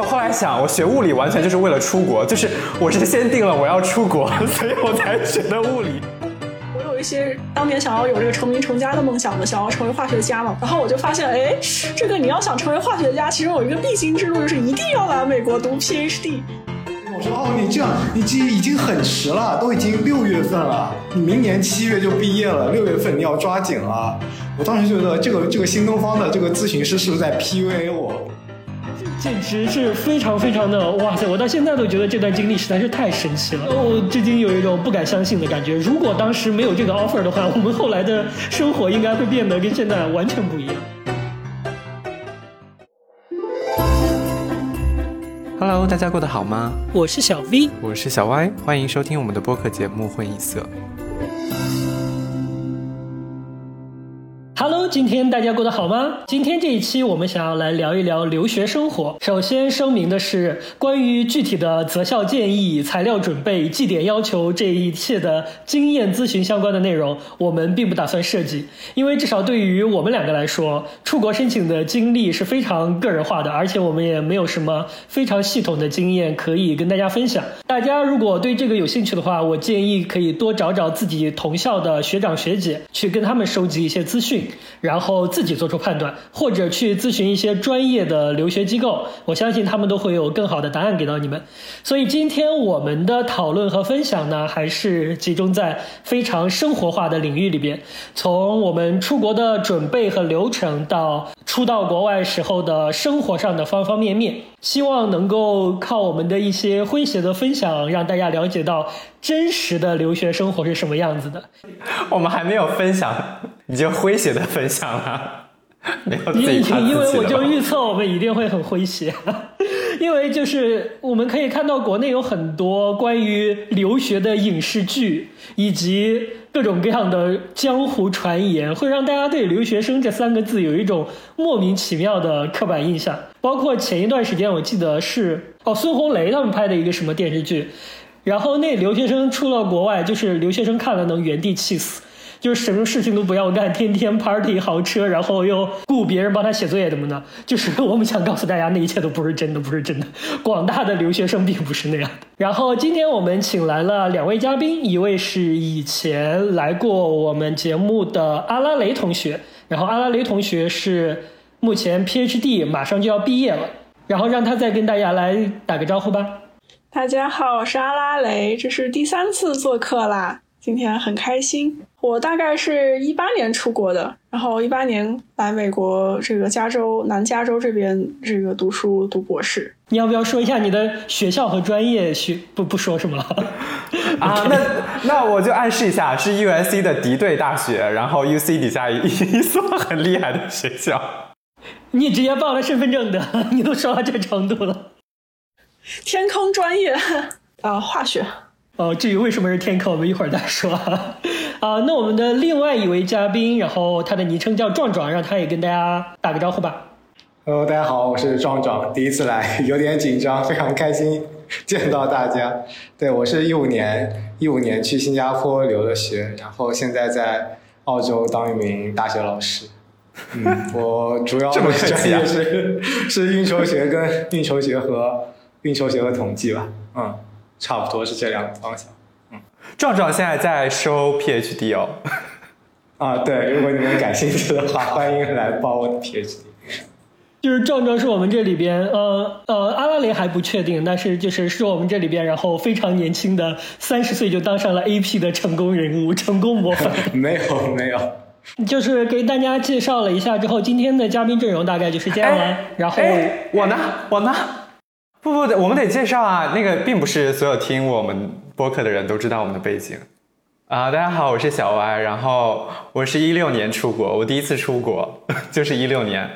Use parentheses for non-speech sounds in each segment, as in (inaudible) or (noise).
我后来想，我学物理完全就是为了出国，就是我是先定了我要出国，(laughs) 所以我才学的物理。我有一些当年想要有这个成名成家的梦想的，想要成为化学家嘛。然后我就发现，哎，这个你要想成为化学家，其中有一个必经之路，就是一定要来美国读 PhD。我说哦，你这样，你这已经很迟了，都已经六月份了，你明年七月就毕业了，六月份你要抓紧了。我当时觉得这个这个新东方的这个咨询师是不是在 PUA 我？简直是非常非常的哇塞！我到现在都觉得这段经历实在是太神奇了，我至今有一种不敢相信的感觉。如果当时没有这个 offer 的话，我们后来的生活应该会变得跟现在完全不一样。Hello，大家过得好吗？我是小 V，我是小 Y，欢迎收听我们的播客节目《混一色》。今天大家过得好吗？今天这一期我们想要来聊一聊留学生活。首先声明的是，关于具体的择校建议、材料准备、绩点要求这一切的经验咨询相关的内容，我们并不打算涉及，因为至少对于我们两个来说，出国申请的经历是非常个人化的，而且我们也没有什么非常系统的经验可以跟大家分享。大家如果对这个有兴趣的话，我建议可以多找找自己同校的学长学姐，去跟他们收集一些资讯。然后自己做出判断，或者去咨询一些专业的留学机构，我相信他们都会有更好的答案给到你们。所以今天我们的讨论和分享呢，还是集中在非常生活化的领域里边，从我们出国的准备和流程，到出到国外时候的生活上的方方面面，希望能够靠我们的一些诙谐的分享，让大家了解到真实的留学生活是什么样子的。我们还没有分享。你就诙谐的分享了，没有自己因为我就预测我们一定会很诙谐，因为就是我们可以看到国内有很多关于留学的影视剧，以及各种各样的江湖传言，会让大家对留学生这三个字有一种莫名其妙的刻板印象。包括前一段时间，我记得是哦孙红雷他们拍的一个什么电视剧，然后那留学生出了国外，就是留学生看了能原地气死。就是什么事情都不要干，天天 party 豪车，然后又雇别人帮他写作业什么的。就是 (laughs) 我们想告诉大家，那一切都不是真的，不是真的。广大的留学生并不是那样。然后今天我们请来了两位嘉宾，一位是以前来过我们节目的阿拉雷同学，然后阿拉雷同学是目前 PhD 马上就要毕业了，然后让他再跟大家来打个招呼吧。大家好，我是阿拉雷，这是第三次做客啦。今天很开心，我大概是一八年出国的，然后一八年来美国这个加州南加州这边这个读书读博士。你要不要说一下你的学校和专业？学不不说什么了 (laughs) 啊？那那我就暗示一下，是 U S C 的敌对大学，然后 U C 底下一 (laughs) 一所很厉害的学校。你直接报了身份证的，你都说到这程度了。天坑专业啊，(laughs) 化学。哦，至于为什么是天坑，我们一会儿再说。啊，那我们的另外一位嘉宾，然后他的昵称叫壮壮，让他也跟大家打个招呼吧。Hello，大家好，我是壮壮，第一次来，(laughs) 有点紧张，非常开心见到大家。对我是一五年，一五年去新加坡留了学，然后现在在澳洲当一名大学老师。嗯，我主要 (laughs) 的专业是是运筹学跟运筹学和运筹学和统计吧。嗯。差不多是这两个方向，嗯，壮壮现在在收 PhD 哦，啊，对，如果你们感兴趣的话，(laughs) 欢迎来报我的 PhD。就是壮壮是我们这里边，呃呃，阿拉蕾还不确定，但是就是是我们这里边，然后非常年轻的三十岁就当上了 AP 的成功人物，成功模范。(laughs) 没有没有，就是给大家介绍了一下之后，今天的嘉宾阵容大概就是这样了。然后我呢，我呢。不不，我们得介绍啊！那个并不是所有听我们播客的人都知道我们的背景啊。大家好，我是小歪，然后我是一六年出国，我第一次出国 (laughs) 就是一六年，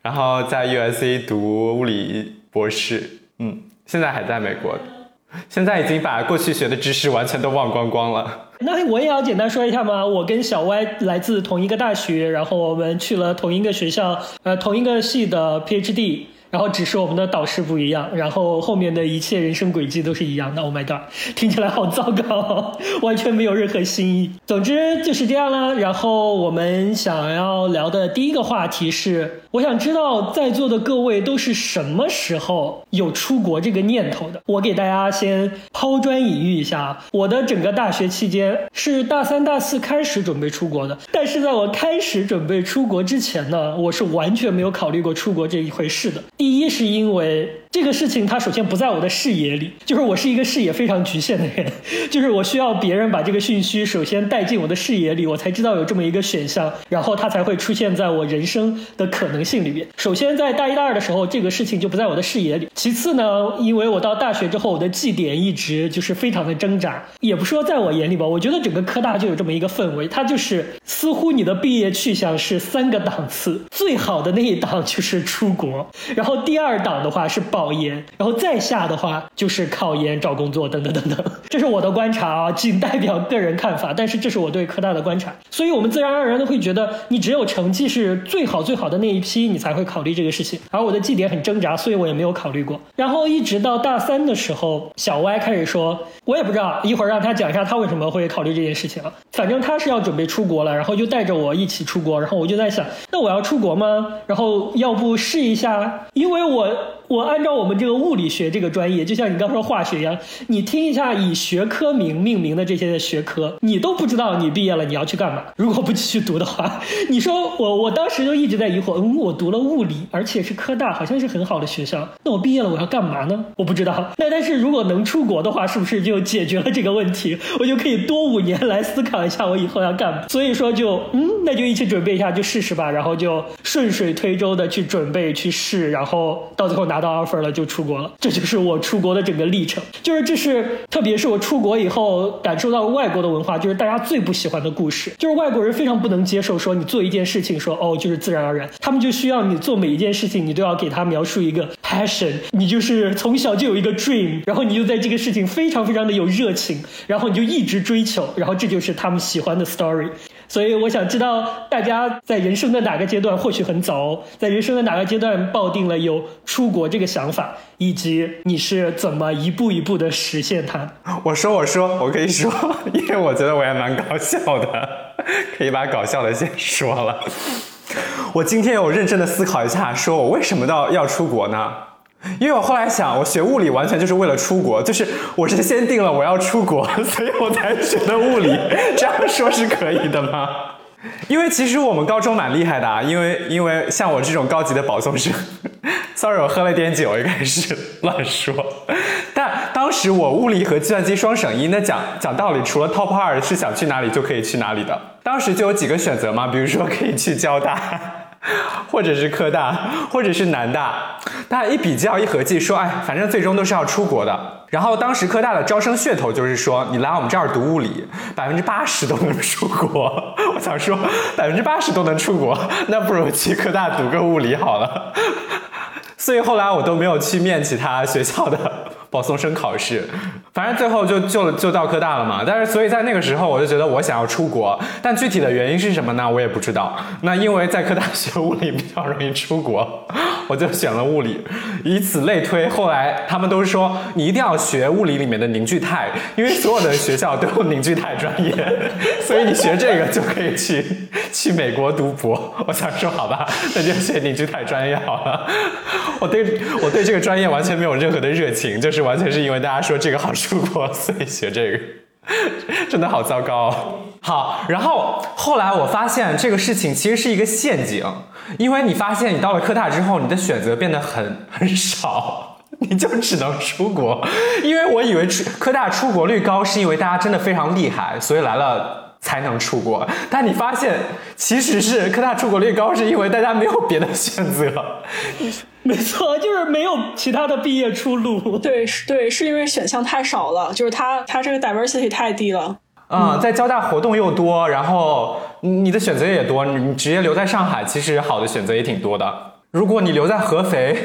然后在 U S C 读物理博士，嗯，现在还在美国，现在已经把过去学的知识完全都忘光光了。那我也要简单说一下吗？我跟小歪来自同一个大学，然后我们去了同一个学校，呃，同一个系的 PhD。然后只是我们的导师不一样，然后后面的一切人生轨迹都是一样的。Oh my god，听起来好糟糕，(laughs) 完全没有任何新意。总之就是这样啦。然后我们想要聊的第一个话题是我想知道在座的各位都是什么时候有出国这个念头的？我给大家先抛砖引玉一下，我的整个大学期间是大三、大四开始准备出国的，但是在我开始准备出国之前呢，我是完全没有考虑过出国这一回事的。第一是因为这个事情它首先不在我的视野里，就是我是一个视野非常局限的人，(laughs) 就是我需要别人把这个讯息首先带进我的视野里，我才知道有这么一个选项，然后它才会出现在我人生的可能。性里面，首先在大一、大二的时候，这个事情就不在我的视野里。其次呢，因为我到大学之后，我的绩点一直就是非常的挣扎，也不说在我眼里吧，我觉得整个科大就有这么一个氛围，它就是似乎你的毕业去向是三个档次，最好的那一档就是出国，然后第二档的话是保研，然后再下的话就是考研、找工作等等等等。这是我的观察啊，仅代表个人看法，但是这是我对科大的观察，所以我们自然而然的会觉得，你只有成绩是最好最好的那一批。期你才会考虑这个事情，而我的绩点很挣扎，所以我也没有考虑过。然后一直到大三的时候，小歪开始说，我也不知道，一会儿让他讲一下他为什么会考虑这件事情啊。反正他是要准备出国了，然后就带着我一起出国。然后我就在想，那我要出国吗？然后要不试一下？因为我。我按照我们这个物理学这个专业，就像你刚说化学一样，你听一下以学科名命名的这些学科，你都不知道你毕业了你要去干嘛。如果不继续读的话，你说我我当时就一直在疑惑，嗯，我读了物理，而且是科大，好像是很好的学校，那我毕业了我要干嘛呢？我不知道。那但是如果能出国的话，是不是就解决了这个问题？(laughs) 我就可以多五年来思考一下我以后要干嘛。所以说就嗯，那就一起准备一下，就试试吧。然后就顺水推舟的去准备去试，然后到最后拿。到 offer 了就出国了，这就是我出国的整个历程。就是这是，特别是我出国以后感受到外国的文化，就是大家最不喜欢的故事。就是外国人非常不能接受说你做一件事情说哦就是自然而然，他们就需要你做每一件事情，你都要给他描述一个 passion，你就是从小就有一个 dream，然后你就在这个事情非常非常的有热情，然后你就一直追求，然后这就是他们喜欢的 story。所以我想知道大家在人生的哪个阶段，或许很早，在人生的哪个阶段抱定了有出国这个想法，以及你是怎么一步一步的实现它。我说，我说，我可以说，因为我觉得我也蛮搞笑的，可以把搞笑的先说了。(laughs) 我今天有认真的思考一下，说我为什么到要出国呢？因为我后来想，我学物理完全就是为了出国，就是我是先定了我要出国，(laughs) 所以我才学的物理。这样说是可以的吗？(laughs) 因为其实我们高中蛮厉害的啊，因为因为像我这种高级的保送生，(laughs) sorry，我喝了点酒，又开始乱说。(laughs) 但当时我物理和计算机双省一，那讲讲道理，除了 top 二是想去哪里就可以去哪里的。当时就有几个选择嘛，比如说可以去交大。(laughs) 或者是科大，或者是南大，大家一比较一合计，说，哎，反正最终都是要出国的。然后当时科大的招生噱头就是说，你来我们这儿读物理，百分之八十都能出国。(laughs) 我想说，百分之八十都能出国，那不如去科大读个物理好了。(laughs) 所以后来我都没有去面其他学校的。保送生考试，反正最后就就就到科大了嘛。但是所以在那个时候，我就觉得我想要出国，但具体的原因是什么呢？我也不知道。那因为在科大学物理比较容易出国，(laughs) 我就选了物理。以此类推，后来他们都说你一定要学物理里面的凝聚态，因为所有的学校都有凝聚态专业，(laughs) 所以你学这个就可以去去美国读博。我想说好吧，那就学凝聚态专业好了。我对我对这个专业完全没有任何的热情，就是。完全是因为大家说这个好出国，(laughs) 所以学这个，真的好糟糕。好，然后后来我发现这个事情其实是一个陷阱，因为你发现你到了科大之后，你的选择变得很很少，你就只能出国。因为我以为出科大出国率高，是因为大家真的非常厉害，所以来了才能出国。但你发现其实是科大出国率高，是因为大家没有别的选择。(laughs) 没错，就是没有其他的毕业出路。对，是，对，是因为选项太少了，就是它它这个 diversity 太低了。嗯，在交大活动又多，然后你的选择也多，你直接留在上海，其实好的选择也挺多的。如果你留在合肥，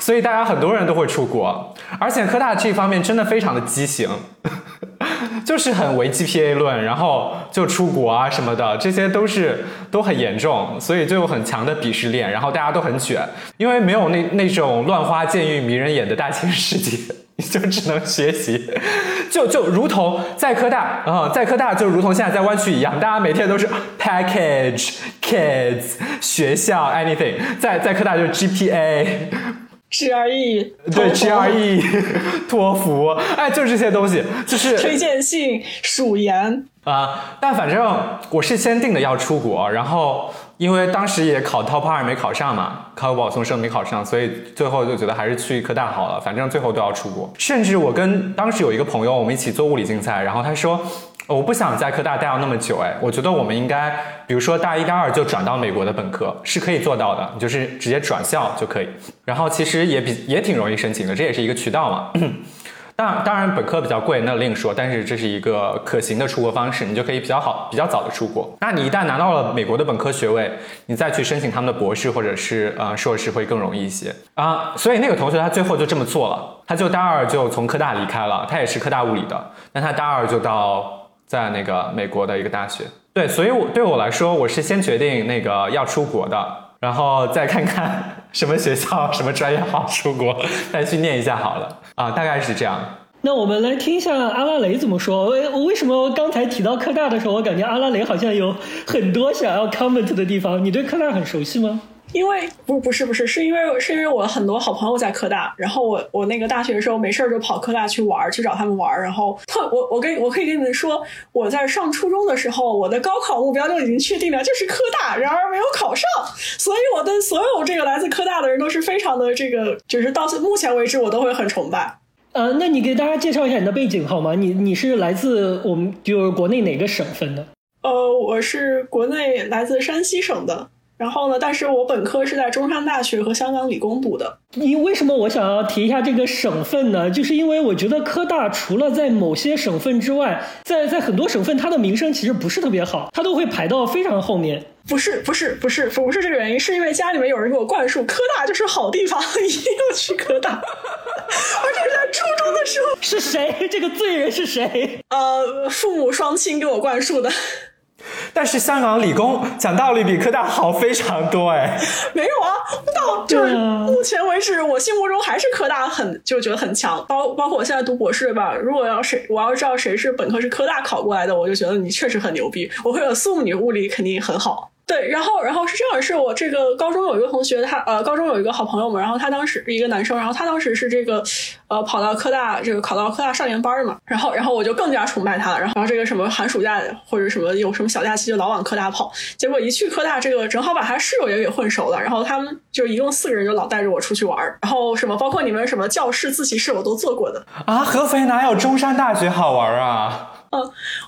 所以大家很多人都会出国，而且科大这方面真的非常的畸形。(laughs) 就是很唯 GPA 论，然后就出国啊什么的，这些都是都很严重，所以就有很强的鄙视链，然后大家都很卷，因为没有那那种乱花渐欲迷人眼的大千世界，你 (laughs) 就只能学习，就就如同在科大啊，在科大就如同现在在湾区一样，大家每天都是 package kids 学校 anything，在在科大就是 GPA。GRE 对 GRE 托福，哎，就是这些东西，就是推荐信、数研啊。但反正我是先定的要出国，然后因为当时也考 Top 二没考上嘛，考保送生没考上，所以最后就觉得还是去科大好了。反正最后都要出国，甚至我跟当时有一个朋友，我们一起做物理竞赛，然后他说。我不想在科大待到那么久，哎，我觉得我们应该，比如说大一、大二就转到美国的本科，是可以做到的，你就是直接转校就可以。然后其实也比也挺容易申请的，这也是一个渠道嘛。(clears throat) 当当然本科比较贵，那另说，但是这是一个可行的出国方式，你就可以比较好、比较早的出国。那你一旦拿到了美国的本科学位，你再去申请他们的博士或者是呃硕士会更容易一些啊。所以那个同学他最后就这么做了，他就大二就从科大离开了，他也是科大物理的，但他大二就到。在那个美国的一个大学，对，所以我对我来说，我是先决定那个要出国的，然后再看看什么学校、什么专业好出国，再去念一下好了啊，大概是这样。那我们来听一下阿拉蕾怎么说。为为什么刚才提到科大的时候，我感觉阿拉蕾好像有很多想要 comment 的地方？你对科大很熟悉吗？因为不不是不是是因为是因为我很多好朋友在科大，然后我我那个大学的时候没事儿就跑科大去玩去找他们玩然后特我我跟我可以跟你们说，我在上初中的时候，我的高考目标就已经确定了，就是科大，然而没有考上，所以我的所有这个来自科大的人都是非常的这个，就是到目前为止我都会很崇拜。呃，那你给大家介绍一下你的背景好吗？你你是来自我们就是国内哪个省份的？呃，我是国内来自山西省的。然后呢？但是我本科是在中山大学和香港理工读的。你为什么我想要提一下这个省份呢？就是因为我觉得科大除了在某些省份之外，在在很多省份它的名声其实不是特别好，它都会排到非常后面。不是不是不是不是这个原因，是因为家里面有人给我灌输科大就是好地方，(laughs) 一定要去科大。而且在初中的时候，是谁？这个罪人是谁？呃，父母双亲给我灌输的。但是香港理工讲道理比科大好非常多哎，没有啊，到就是目前为止，我心目中还是科大很就觉得很强，包包括我现在读博士吧。如果要谁我要知道谁是本科是科大考过来的，我就觉得你确实很牛逼。我会 assume 你物理肯定很好。对，然后，然后是这样，是我这个高中有一个同学，他呃，高中有一个好朋友嘛，然后他当时一个男生，然后他当时是这个，呃，跑到科大这个考到科大少年班嘛，然后，然后我就更加崇拜他了，然后，然后这个什么寒暑假或者什么有什么小假期就老往科大跑，结果一去科大，这个正好把他室友也给混熟了，然后他们就一共四个人就老带着我出去玩，然后什么包括你们什么教室自习室我都做过的啊，合肥哪有中山大学好玩啊？嗯，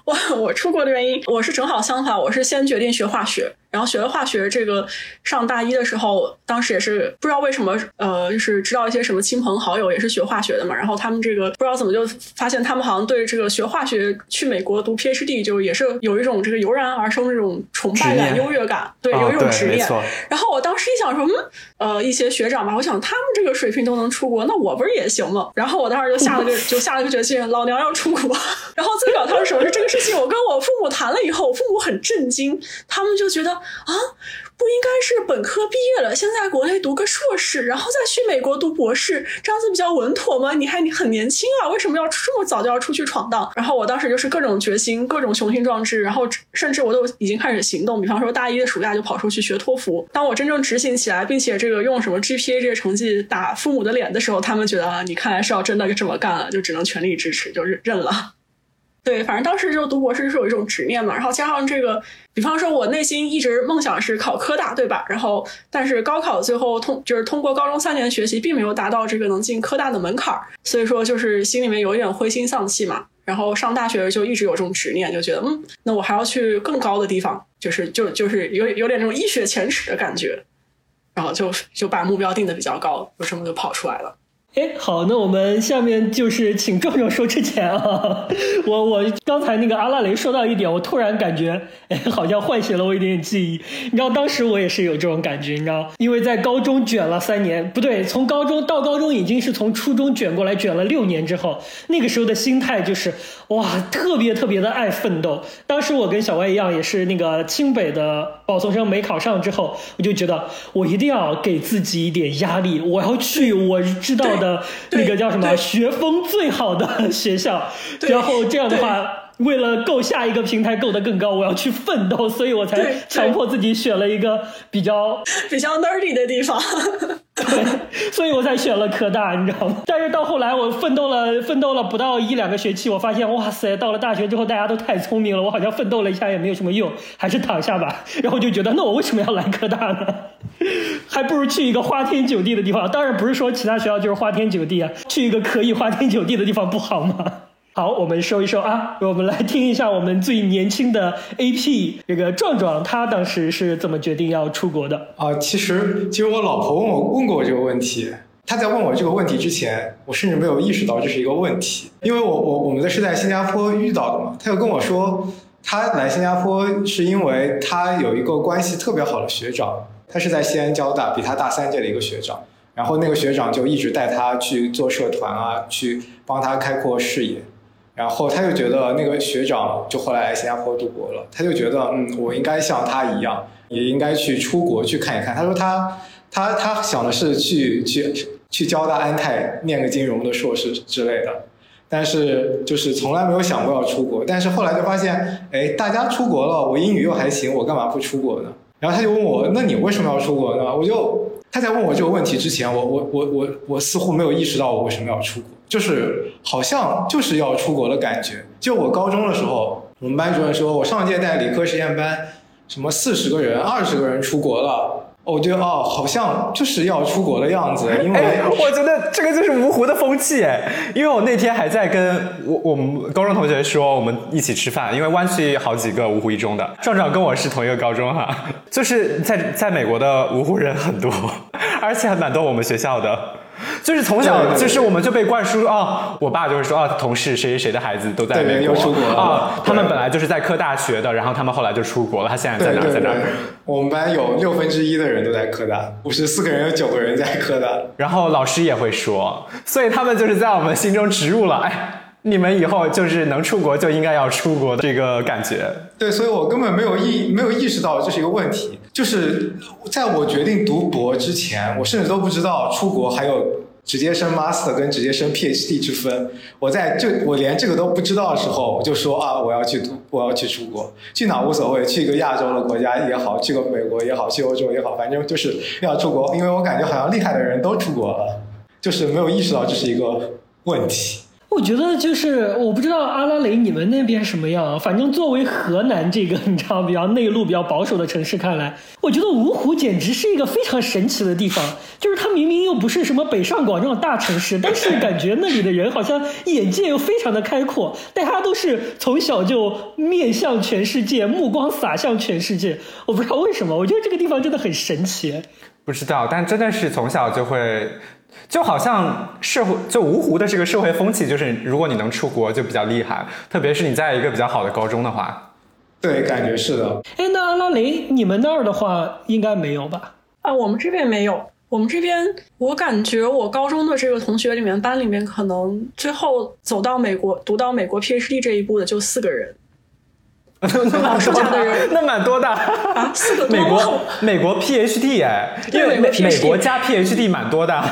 我我出国的原因，我是正好相反，我是先决定学化学。然后学了化学，这个上大一的时候，当时也是不知道为什么，呃，就是知道一些什么亲朋好友也是学化学的嘛。然后他们这个不知道怎么就发现，他们好像对这个学化学去美国读 PhD 就也是有一种这个油然而生这种崇拜感、优越感，对，有一种执念。然后我当时一想说，嗯，呃，一些学长吧，我想他们这个水平都能出国，那我不是也行吗？然后我当时就下了个就下了个决心，老娘要出国。(laughs) 然后最搞笑的是什么？是这个事情，我跟我父母谈了以后，我父母很震惊，他们就觉得。啊，不应该是本科毕业了，先在国内读个硕士，然后再去美国读博士，这样子比较稳妥吗？你还你很年轻啊，为什么要这么早就要出去闯荡？然后我当时就是各种决心，各种雄心壮志，然后甚至我都已经开始行动。比方说大一的暑假就跑出去学托福。当我真正执行起来，并且这个用什么 GPA 这些成绩打父母的脸的时候，他们觉得，你看来是要真的这么干了，就只能全力支持，就认认了。对，反正当时就读博士是有一种执念嘛，然后加上这个，比方说我内心一直梦想是考科大，对吧？然后但是高考最后通就是通过高中三年学习，并没有达到这个能进科大的门槛，所以说就是心里面有一点灰心丧气嘛。然后上大学就一直有这种执念，就觉得嗯，那我还要去更高的地方，就是就就是有有点这种一雪前耻的感觉，然后就就把目标定的比较高，就这么就跑出来了。哎，好，那我们下面就是请壮壮说之前啊，(laughs) 我我刚才那个阿拉蕾说到一点，我突然感觉，哎，好像唤醒了我一点记忆。你知道，当时我也是有这种感觉，你知道，因为在高中卷了三年，不对，从高中到高中已经是从初中卷过来，卷了六年之后，那个时候的心态就是，哇，特别特别的爱奋斗。当时我跟小歪一样，也是那个清北的保送生没考上之后，我就觉得我一定要给自己一点压力，我要去，我知道。的那个叫什么学风最好的学校，然后这样的话。为了够下一个平台够得更高，我要去奋斗，所以我才强迫自己选了一个比较 (laughs) 比较 nerdy 的地方。(laughs) 对，所以我才选了科大，你知道吗？但是到后来，我奋斗了奋斗了不到一两个学期，我发现，哇塞，到了大学之后，大家都太聪明了，我好像奋斗了一下也没有什么用，还是躺下吧。然后就觉得，那我为什么要来科大呢？还不如去一个花天酒地的地方。当然不是说其他学校就是花天酒地啊，去一个可以花天酒地的地方不好吗？好，我们收一收啊，我们来听一下我们最年轻的 AP 这个壮壮，他当时是怎么决定要出国的啊？其实，其实我老婆问我问过我这个问题，她在问我这个问题之前，我甚至没有意识到这是一个问题，因为我我我们的是在新加坡遇到的嘛。他就跟我说，他来新加坡是因为他有一个关系特别好的学长，他是在西安交大，比他大三届的一个学长，然后那个学长就一直带他去做社团啊，去帮他开阔视野。然后他就觉得那个学长就后来来新加坡读博了，他就觉得嗯，我应该像他一样，也应该去出国去看一看。他说他他他想的是去去去交大安泰念个金融的硕士之类的，但是就是从来没有想过要出国。但是后来就发现，哎，大家出国了，我英语又还行，我干嘛不出国呢？然后他就问我，那你为什么要出国呢？我就他在问我这个问题之前，我我我我我似乎没有意识到我为什么要出国。就是好像就是要出国的感觉。就我高中的时候，我们班主任说，我上届带理科实验班，什么四十个人、二十个人出国了。我觉得哦，好像就是要出国的样子。因为我觉得这个就是芜湖的风气哎。因为我那天还在跟我我们高中同学说，我们一起吃饭，因为湾区好几个芜湖一中的壮壮跟我是同一个高中哈，就是在在美国的芜湖人很多，而且还蛮多我们学校的。(laughs) 就是从小，就是我们就被灌输啊，我爸就会说啊，同事谁谁谁的孩子都在美国出国啊，他们本来就是在科大学的，然后他们后来就出国了，他现在在哪在哪？我们班有六分之一的人都在科大，五十四个人有九个人在科大，然后老师也会说，所以他们就是在我们心中植入了，哎。你们以后就是能出国就应该要出国的这个感觉。对，所以我根本没有意没有意识到这是一个问题。就是在我决定读博之前，我甚至都不知道出国还有直接升 master 跟直接升 PhD 之分。我在就我连这个都不知道的时候，我就说啊，我要去读，我要去出国，去哪无所谓，去一个亚洲的国家也好，去个美国也好，去欧洲也好，反正就是要出国。因为我感觉好像厉害的人都出国了，就是没有意识到这是一个问题。我觉得就是我不知道阿拉蕾你们那边什么样，反正作为河南这个 (laughs) 你知道比较内陆、比较保守的城市看来，我觉得芜湖简直是一个非常神奇的地方。就是它明明又不是什么北上广这种大城市，但是感觉那里的人好像眼界又非常的开阔，大家都是从小就面向全世界，目光洒向全世界。我不知道为什么，我觉得这个地方真的很神奇。不知道，但真的是从小就会。就好像社会，就芜湖的这个社会风气，就是如果你能出国就比较厉害，特别是你在一个比较好的高中的话。对，感觉是的。哎，那阿拉蕾，你们那儿的话应该没有吧？啊，我们这边没有。我们这边，我感觉我高中的这个同学里面，班里面可能最后走到美国读到美国 PhD 这一步的就四个人。(laughs) 那蛮多的人，(laughs) 那蛮多的啊，(laughs) 四个美国美国 PhD 哎，因为美美国加 PhD 蛮多的。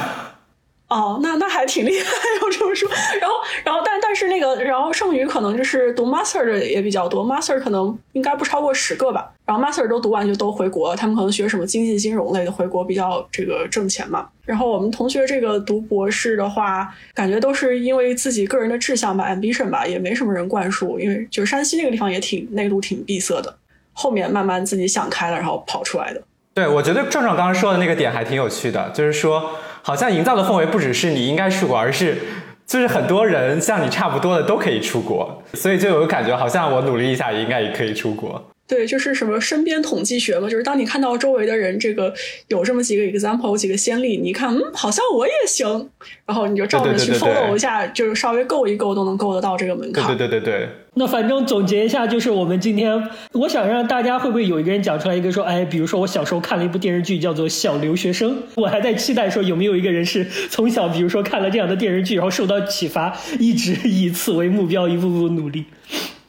哦，那那还挺厉害，(laughs) 要这么说。然后，然后，但但是那个，然后剩余可能就是读 master 的也比较多，master 可能应该不超过十个吧。然后 master 都读完就都回国，他们可能学什么经济金融类的，回国比较这个挣钱嘛。然后我们同学这个读博士的话，感觉都是因为自己个人的志向吧，ambition 吧，也没什么人灌输，因为就山西那个地方也挺内陆、挺闭塞的。后面慢慢自己想开了，然后跑出来的。对，我觉得壮壮刚刚说的那个点还挺有趣的，就是说。好像营造的氛围不只是你应该出国，而是就是很多人像你差不多的都可以出国，所以就有感觉好像我努力一下也应该也可以出国。对，就是什么身边统计学嘛，就是当你看到周围的人这个有这么几个 example，有几个先例，你一看，嗯，好像我也行，然后你就照着去 follow 一下，就是稍微够一够都能够得到这个门槛。对对对对对。那反正总结一下，就是我们今天，我想让大家会不会有一个人讲出来一个说，哎，比如说我小时候看了一部电视剧叫做《小留学生》，我还在期待说有没有一个人是从小比如说看了这样的电视剧，然后受到启发，一直以此为目标，一步步努力。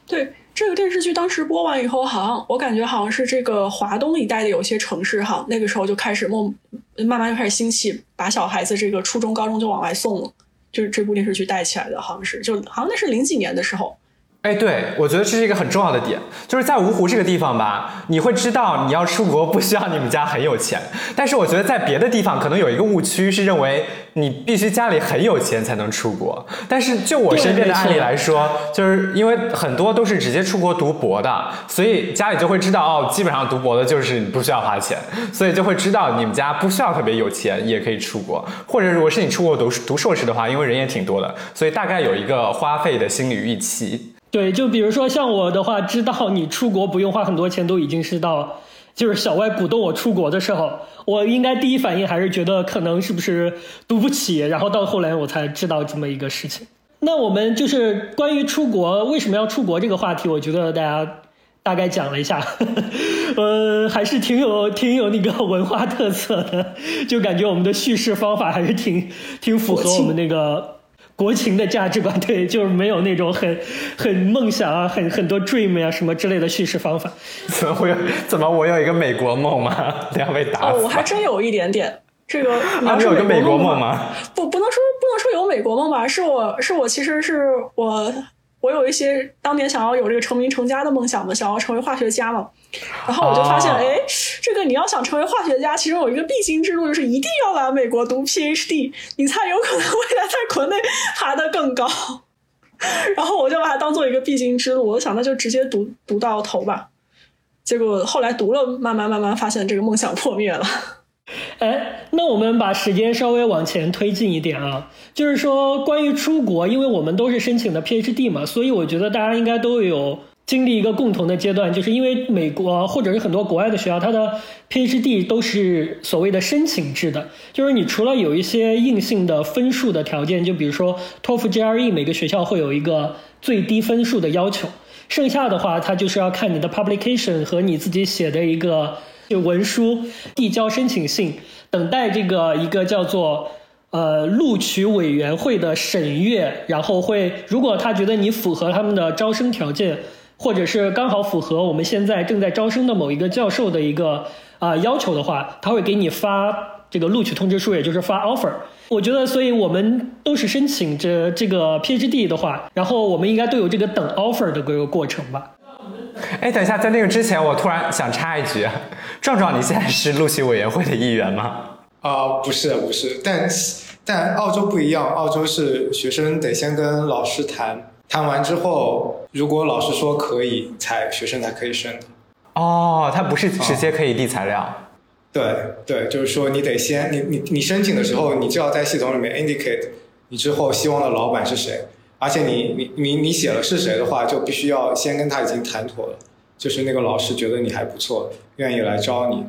对。这个电视剧当时播完以后，好像我感觉好像是这个华东一带的有些城市哈，那个时候就开始默慢慢就开始兴起，把小孩子这个初中、高中就往外送了，就是这部电视剧带起来的，好像是，就好像那是零几年的时候。哎，对，我觉得这是一个很重要的点，就是在芜湖这个地方吧，你会知道你要出国不需要你们家很有钱，但是我觉得在别的地方可能有一个误区是认为你必须家里很有钱才能出国，但是就我身边的案例来说，就是因为很多都是直接出国读博的，所以家里就会知道哦，基本上读博的就是你不需要花钱，所以就会知道你们家不需要特别有钱也可以出国，或者如果是你出国读读硕士的话，因为人也挺多的，所以大概有一个花费的心理预期。对，就比如说像我的话，知道你出国不用花很多钱，都已经是到，就是小外鼓动我出国的时候，我应该第一反应还是觉得可能是不是读不起，然后到后来我才知道这么一个事情。那我们就是关于出国为什么要出国这个话题，我觉得大家大概讲了一下，(laughs) 呃，还是挺有挺有那个文化特色的，就感觉我们的叙事方法还是挺挺符合我们那个。国情的价值观，对，(laughs) 就是没有那种很很梦想啊，很很多 dream 呀什么之类的叙事方法。怎么会有？怎么我有一个美国梦吗？(laughs) 两位打哦。我还真有一点点。这个你有个美国梦吗？不，不能说不能说有美国梦吧？是我是我其实是我。我有一些当年想要有这个成名成家的梦想嘛，想要成为化学家嘛，然后我就发现，哎，这个你要想成为化学家，其中有一个必经之路，就是一定要来美国读 PhD，你才有可能未来在国内爬得更高。(laughs) 然后我就把它当做一个必经之路，我想那就直接读读到头吧。结果后来读了，慢慢慢慢发现这个梦想破灭了。(laughs) 哎，那我们把时间稍微往前推进一点啊，就是说关于出国，因为我们都是申请的 PhD 嘛，所以我觉得大家应该都有经历一个共同的阶段，就是因为美国或者是很多国外的学校，它的 PhD 都是所谓的申请制的，就是你除了有一些硬性的分数的条件，就比如说托福、GRE，每个学校会有一个最低分数的要求，剩下的话，它就是要看你的 publication 和你自己写的一个。就文书递交申请信，等待这个一个叫做呃录取委员会的审阅，然后会如果他觉得你符合他们的招生条件，或者是刚好符合我们现在正在招生的某一个教授的一个啊要求的话，他会给你发这个录取通知书，也就是发 offer。我觉得，所以我们都是申请着这个 PhD 的话，然后我们应该都有这个等 offer 的这个过程吧。哎，等一下，在那个之前，我突然想插一句，壮壮，你现在是录取委员会的一员吗？啊，不是，不是，但但澳洲不一样，澳洲是学生得先跟老师谈，谈完之后，如果老师说可以，才学生才可以申。哦，他不是直接可以递材料。对对，就是说你得先，你你你申请的时候，你就要在系统里面 indicate 你之后希望的老板是谁。而且你你你你写了是谁的话，就必须要先跟他已经谈妥了，就是那个老师觉得你还不错，愿意来招你。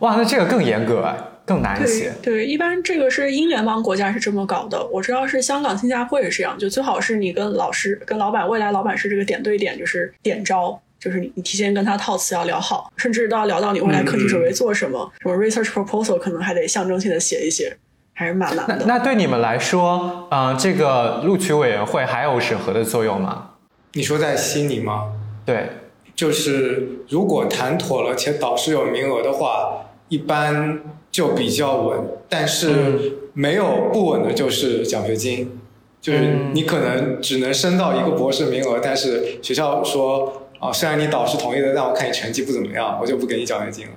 哇，那这个更严格，更难一些。对，一般这个是英联邦国家是这么搞的，我知道是香港、新加坡也是这样，就最好是你跟老师、跟老板、未来老板是这个点对点，就是点招，就是你你提前跟他套词要聊好，甚至都要聊到你未来课题准备做什么，什么 research proposal 可能还得象征性的写一写。还是蛮难的。那那对你们来说，嗯，这个录取委员会还有审核的作用吗？你说在悉尼吗？对，就是如果谈妥了且导师有名额的话，一般就比较稳。但是没有不稳的就是奖学金，就是你可能只能升到一个博士名额，但是学校说啊，虽然你导师同意的，但我看你成绩不怎么样，我就不给你奖学金了，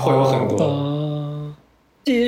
会有很多。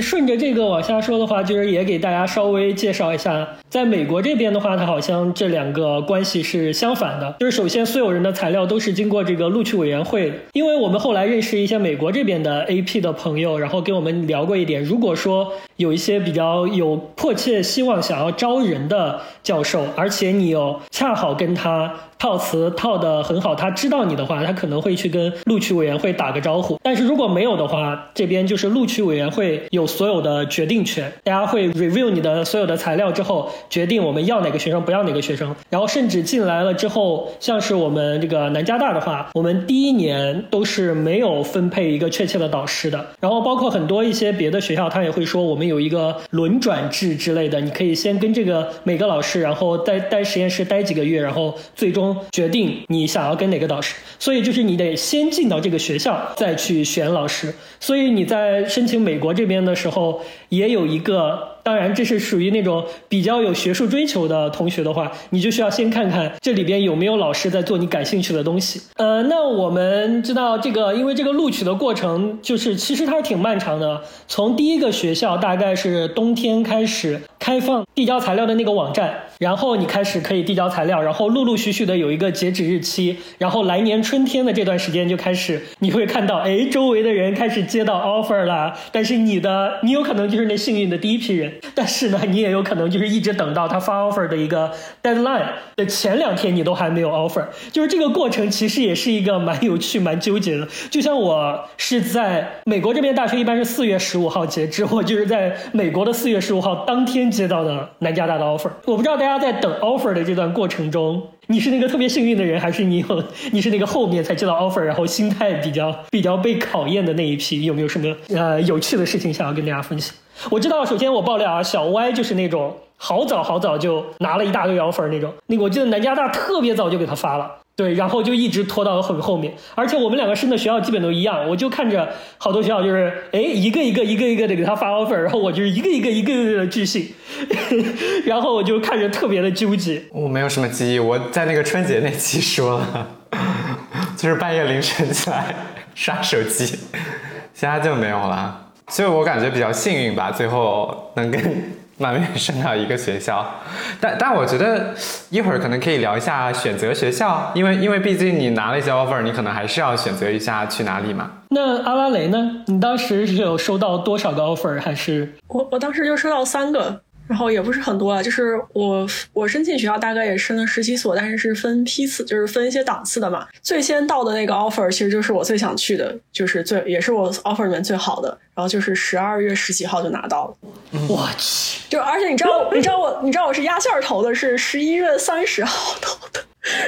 顺着这个往下说的话，就是也给大家稍微介绍一下，在美国这边的话，它好像这两个关系是相反的。就是首先，所有人的材料都是经过这个录取委员会。因为我们后来认识一些美国这边的 AP 的朋友，然后跟我们聊过一点，如果说有一些比较有迫切希望想要招人的教授，而且你又恰好跟他。套词套的很好，他知道你的话，他可能会去跟录取委员会打个招呼。但是如果没有的话，这边就是录取委员会有所有的决定权，大家会 review 你的所有的材料之后，决定我们要哪个学生，不要哪个学生。然后甚至进来了之后，像是我们这个南加大的话，我们第一年都是没有分配一个确切的导师的。然后包括很多一些别的学校，他也会说我们有一个轮转制之类的，你可以先跟这个每个老师，然后待待实验室待几个月，然后最终。决定你想要跟哪个导师。所以就是你得先进到这个学校，再去选老师。所以你在申请美国这边的时候，也有一个。当然，这是属于那种比较有学术追求的同学的话，你就需要先看看这里边有没有老师在做你感兴趣的东西。呃，那我们知道这个，因为这个录取的过程就是其实它是挺漫长的。从第一个学校大概是冬天开始开放递交材料的那个网站，然后你开始可以递交材料，然后陆陆续续的有一个截止日期，然后来年春天的这段时间就开始你会看到，哎，周围的人开始接到 offer 了，但是你的你有可能就是那幸运的第一批人。(laughs) 但是呢，你也有可能就是一直等到他发 offer 的一个 deadline 的前两天，你都还没有 offer。就是这个过程其实也是一个蛮有趣、蛮纠结的。就像我是在美国这边大学，一般是四月十五号截止，我就是在美国的四月十五号当天接到的南加大的 offer。我不知道大家在等 offer 的这段过程中，你是那个特别幸运的人，还是你有你是那个后面才接到 offer，然后心态比较比较被考验的那一批？有没有什么呃有趣的事情想要跟大家分享？我知道，首先我爆料啊，小歪就是那种好早好早就拿了一大堆 offer 那种。那个我记得南加大特别早就给他发了，对，然后就一直拖到很后面。而且我们两个升的学校基本都一样，我就看着好多学校就是哎一个一个一个一个的给他发 offer，然后我就是一个一个一个一个的拒信，(laughs) 然后我就看着特别的纠结。我没有什么记忆，我在那个春节那期说了，(laughs) 就是半夜凌晨起来 (laughs) 刷手机，其他就没有了。所以我感觉比较幸运吧，最后能跟满月升到一个学校。但但我觉得一会儿可能可以聊一下选择学校，因为 (laughs) 因为毕竟你拿了一些 offer，你可能还是要选择一下去哪里嘛。那阿拉蕾呢？你当时是有收到多少个 offer？还是我我当时就收到三个。然后也不是很多啊，就是我我申请学校大概也申了十几所，但是是分批次，就是分一些档次的嘛。最先到的那个 offer 其实就是我最想去的，就是最也是我 offer 里面最好的。然后就是十二月十几号就拿到了，我去！就而且你知道你知道我你知道我是压线投的，是十一月三十号投的。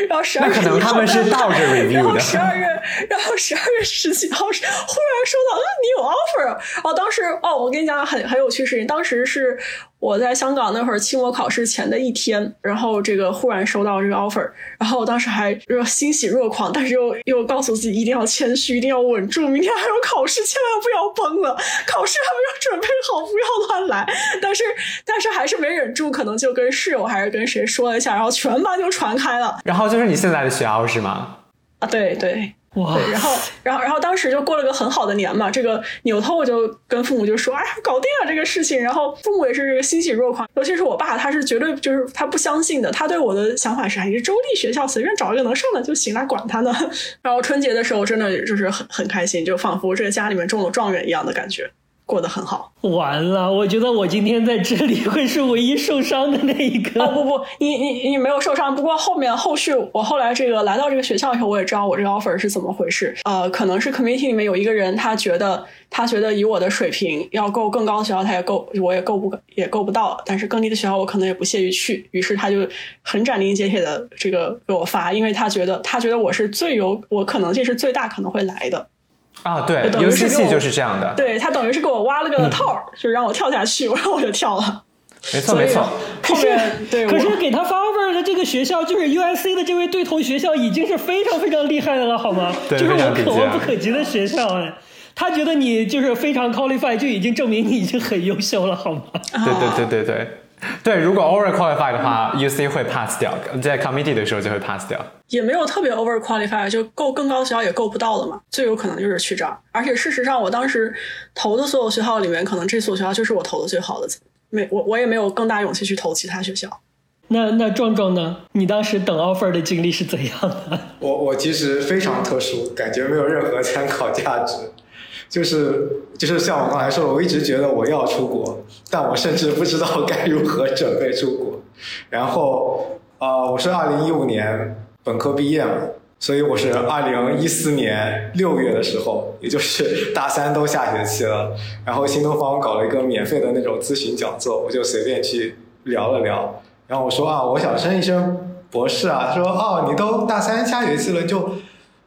然后十二月，可能他们是倒着 review 的。然后十二月，然后十二月十几号是忽然收到，嗯，你有 offer。哦，当时哦，我跟你讲很很有趣事情，当时是我在香港那会儿期末考试前的一天，然后这个忽然收到这个 offer，然后我当时还欣喜若狂，但是又又告诉自己一定要谦虚，一定要稳住，明天还有考试，千万不要崩了，考试还没有准备好，不要乱来。但是但是还是没忍住，可能就跟室友还是跟谁说了一下，然后全班就传开了。然后就是你现在的学校是吗？啊，对对，哇！然后，然后，然后当时就过了个很好的年嘛。这个扭头我就跟父母就说：“哎，搞定了这个事情。”然后父母也是欣喜若狂，尤其是我爸，他是绝对就是他不相信的。他对我的想法是：还是州立学校随便找一个能上的就行了，管他呢。(laughs) 然后春节的时候真的就是很很开心，就仿佛这个家里面中了状元一样的感觉。过得很好，完了，我觉得我今天在这里会是唯一受伤的那一个。哦不不，你你你没有受伤，不过后面后续我后来这个来到这个学校的时候，我也知道我这个 offer 是怎么回事。呃，可能是 committee 里面有一个人，他觉得他觉得以我的水平要够更高的学校，他也够，我也够不也够不到。但是更低的学校，我可能也不屑于去。于是他就很斩钉截铁的这个给我发，因为他觉得他觉得我是最有我可能性是最大可能会来的。啊，对，游戏系就是这样的。对他等于是给我挖了个套，就让我跳下去，然后我就跳了。没错没错。可是，对，可是给他发 offer 的这个学校，就是 USC 的这位对头学校，已经是非常非常厉害的了，好吗？对，就是我可望不可及的学校哎。他觉得你就是非常 qualified，就已经证明你已经很优秀了，好吗？对对对对对。(laughs) 对，如果 over qualify 的话，UC 会 pass 掉，在 committee 的时候就会 pass 掉。也没有特别 over qualify，就够更高的学校也够不到的嘛。最有可能就是去这儿。而且事实上，我当时投的所有学校里面，可能这所学校就是我投的最好的。没，我我也没有更大勇气去投其他学校。那那壮壮呢？你当时等 offer 的经历是怎样的？我我其实非常特殊，感觉没有任何参考价值。就是就是像我刚才说，我一直觉得我要出国，但我甚至不知道该如何准备出国。然后，呃，我是二零一五年本科毕业嘛，所以我是二零一四年六月的时候，也就是大三都下学期了，然后新东方搞了一个免费的那种咨询讲座，我就随便去聊了聊。然后我说啊，我想升一升博士啊。他说哦，你都大三下学期了，就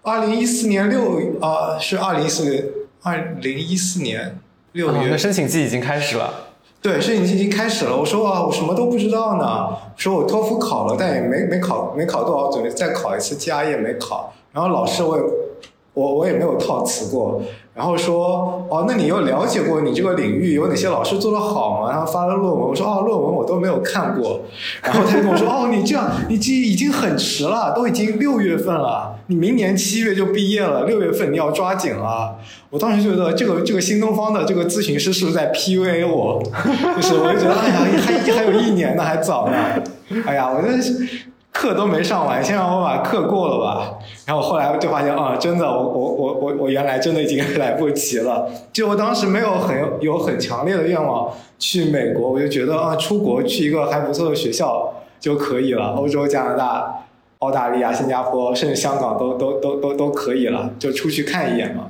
二零一四年六啊，是二零一四年。二零一四年六月，申请季已经开始了。对，申请季已经开始了。我说啊，我什么都不知道呢。说我托福考了，但也没没考没考多少，准备再考一次 GRE 也没考。然后老师我也我我也没有套词过。然后说哦，那你有了解过你这个领域有哪些老师做得好吗？然后发了论文，我说哦，论文我都没有看过。(laughs) 然后他就跟我说哦，你这样你这已经很迟了，都已经六月份了，你明年七月就毕业了，六月份你要抓紧了。我当时觉得这个这个新东方的这个咨询师是不是在 PUA 我？(laughs) 就是我就觉得哎呀，还还有一年呢，还早呢。哎呀，我这是。课都没上完，先让我把课过了吧。然后后来就发现，啊，真的，我我我我我原来真的已经来不及了。就我当时没有很有很强烈的愿望去美国，我就觉得啊，出国去一个还不错的学校就可以了。欧洲、加拿大、澳大利亚、新加坡，甚至香港都都都都都可以了，就出去看一眼嘛。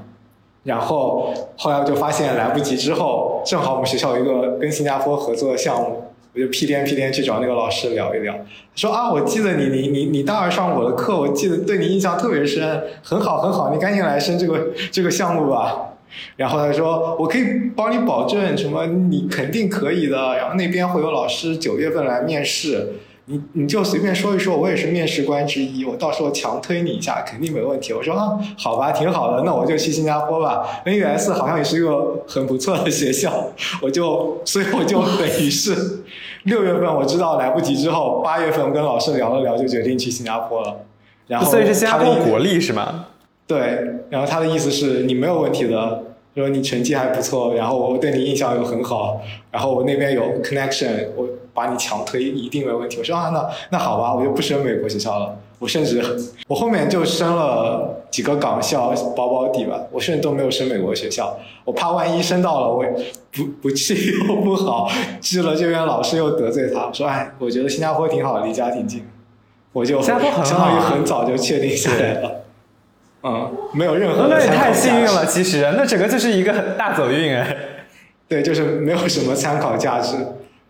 然后后来我就发现来不及，之后正好我们学校有一个跟新加坡合作的项目。我就屁颠屁颠去找那个老师聊一聊，说啊，我记得你你你你大二上我的课，我记得对你印象特别深，很好很好，你赶紧来申这个这个项目吧。然后他说我可以帮你保证什么，你肯定可以的。然后那边会有老师九月份来面试。你你就随便说一说，我也是面试官之一，我到时候强推你一下，肯定没问题。我说啊，好吧，挺好的，那我就去新加坡吧。NUS 好像也是一个很不错的学校，我就所以我就等于是六月份我知道来不及之后，八月份跟老师聊了聊，就决定去新加坡了。然后所以是新加坡国立是吗？对，然后他的意思是你没有问题的，说你成绩还不错，然后我对你印象又很好，然后我那边有 connection，我。把你强推一定没问题。我说啊，那那好吧，我就不升美国学校了。我甚至我后面就升了几个港校保保底吧。我甚至都没有升美国学校，我怕万一升到了，我不不去又不好，去了这边老师又得罪他。说哎，我觉得新加坡挺好，离家挺近，我就相当于很早就确定下来了。嗯，没有任何那也太幸运了，其实那整个就是一个大走运哎。对，就是没有什么参考价值。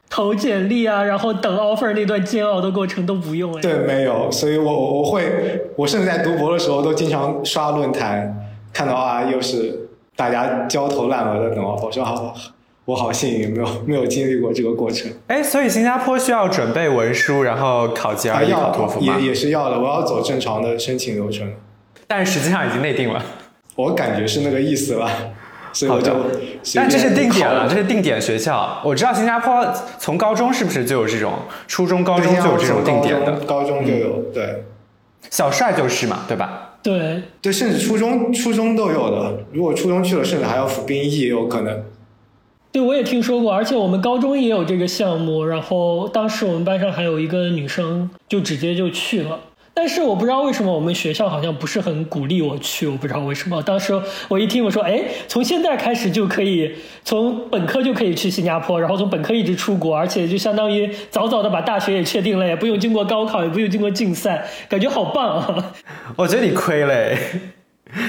投简历啊，然后等 offer 那段煎熬的过程都不用哎。对，没有，所以我我我会，我甚至在读博的时候都经常刷论坛，看到啊，又是大家焦头烂额的等 offer，我说好，我好幸运，没有 (laughs) 没有经历过这个过程。哎，所以新加坡需要准备文书，然后考 GRE、考托福吗？也也是要的，我要走正常的申请流程。但实际上已经内定了。我感觉是那个意思吧。所以我就，但这是定点了，这是定点学校。我知道新加坡从高中是不是就有这种，初中、高中就有这种定点的，高中就有，对。小帅就是嘛，对吧？对，对，甚至初中、初中都有的。如果初中去了，甚至还要服兵役，有可能。对，我也听说过，而且我们高中也有这个项目。然后当时我们班上还有一个女生，就直接就去了。但是我不知道为什么我们学校好像不是很鼓励我去，我不知道为什么。当时我一听我说，哎，从现在开始就可以，从本科就可以去新加坡，然后从本科一直出国，而且就相当于早早的把大学也确定了，也不用经过高考，也不用经过竞赛，感觉好棒啊！(laughs) 我觉得你亏嘞，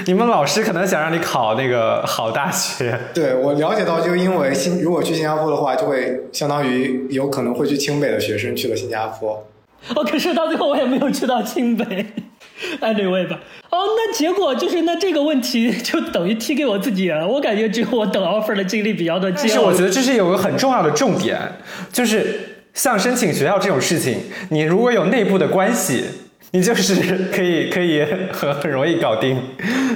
你们老师可能想让你考那个好大学。(laughs) 对我了解到，就因为新如果去新加坡的话，就会相当于有可能会去清北的学生去了新加坡。哦，可是到最后我也没有去到清北，anyway 吧。哦，那结果就是那这个问题就等于踢给我自己了。我感觉只有我等 offer 的经历比较多。其实我觉得这是有个很重要的重点，就是像申请学校这种事情，你如果有内部的关系，你就是可以可以很很容易搞定。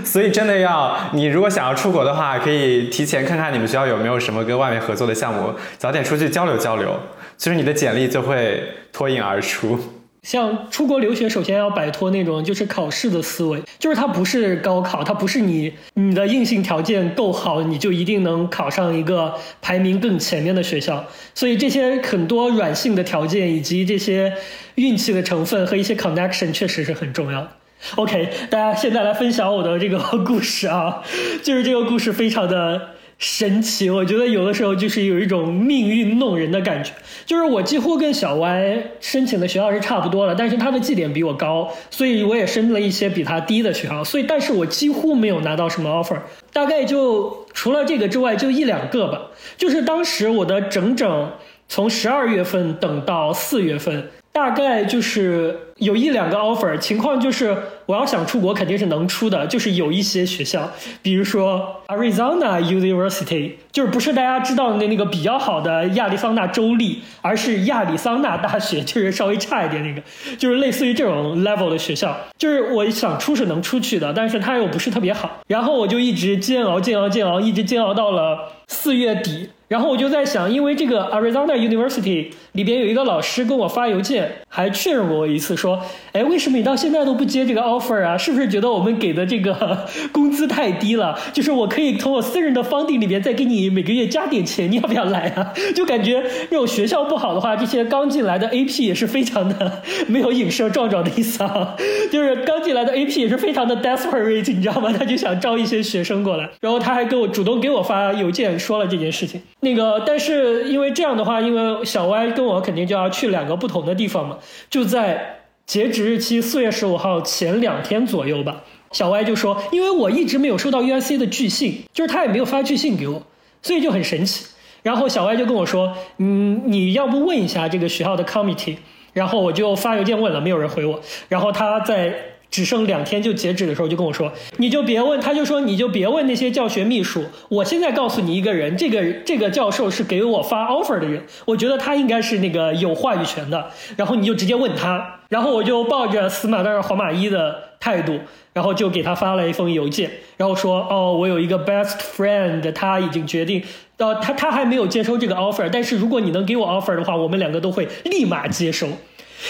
所以真的要你如果想要出国的话，可以提前看看你们学校有没有什么跟外面合作的项目，早点出去交流交流。其实你的简历就会脱颖而出。像出国留学，首先要摆脱那种就是考试的思维，就是它不是高考，它不是你你的硬性条件够好，你就一定能考上一个排名更前面的学校。所以这些很多软性的条件以及这些运气的成分和一些 connection 确实是很重要。OK，大家现在来分享我的这个故事啊，就是这个故事非常的。神奇，我觉得有的时候就是有一种命运弄人的感觉。就是我几乎跟小歪申请的学校是差不多的，但是他的绩点比我高，所以我也申了一些比他低的学校。所以，但是我几乎没有拿到什么 offer，大概就除了这个之外，就一两个吧。就是当时我的整整从十二月份等到四月份，大概就是有一两个 offer，情况就是我要想出国肯定是能出的，就是有一些学校，比如说 Arizona University，就是不是大家知道的那个比较好的亚利桑那州立，而是亚利桑那大学，(laughs) 就是稍微差一点那个，就是类似于这种 level 的学校，就是我想出是能出去的，但是它又不是特别好，然后我就一直煎熬煎熬煎熬，一直煎熬到了四月底。然后我就在想，因为这个 Arizona University 里边有一个老师跟我发邮件，还确认过我一次，说，哎，为什么你到现在都不接这个 offer 啊？是不是觉得我们给的这个工资太低了？就是我可以从我私人的 funding 里边再给你每个月加点钱，你要不要来啊？就感觉这种学校不好的话，这些刚进来的 AP 也是非常的没有影射壮壮的意思啊，就是刚进来的 AP 也是非常的 desperate，你知道吗？他就想招一些学生过来，然后他还给我主动给我发邮件说了这件事情。那个，但是因为这样的话，因为小歪跟我肯定就要去两个不同的地方嘛，就在截止日期四月十五号前两天左右吧。小歪就说，因为我一直没有收到 USC 的拒信，就是他也没有发拒信给我，所以就很神奇。然后小歪就跟我说，嗯，你要不问一下这个学校的 committee？然后我就发邮件问了，没有人回我。然后他在。只剩两天就截止的时候，就跟我说，你就别问，他就说你就别问那些教学秘书。我现在告诉你一个人，这个这个教授是给我发 offer 的人，我觉得他应该是那个有话语权的。然后你就直接问他。然后我就抱着死马当活马医的态度，然后就给他发了一封邮件，然后说，哦，我有一个 best friend，他已经决定，呃，他他还没有接收这个 offer，但是如果你能给我 offer 的话，我们两个都会立马接收。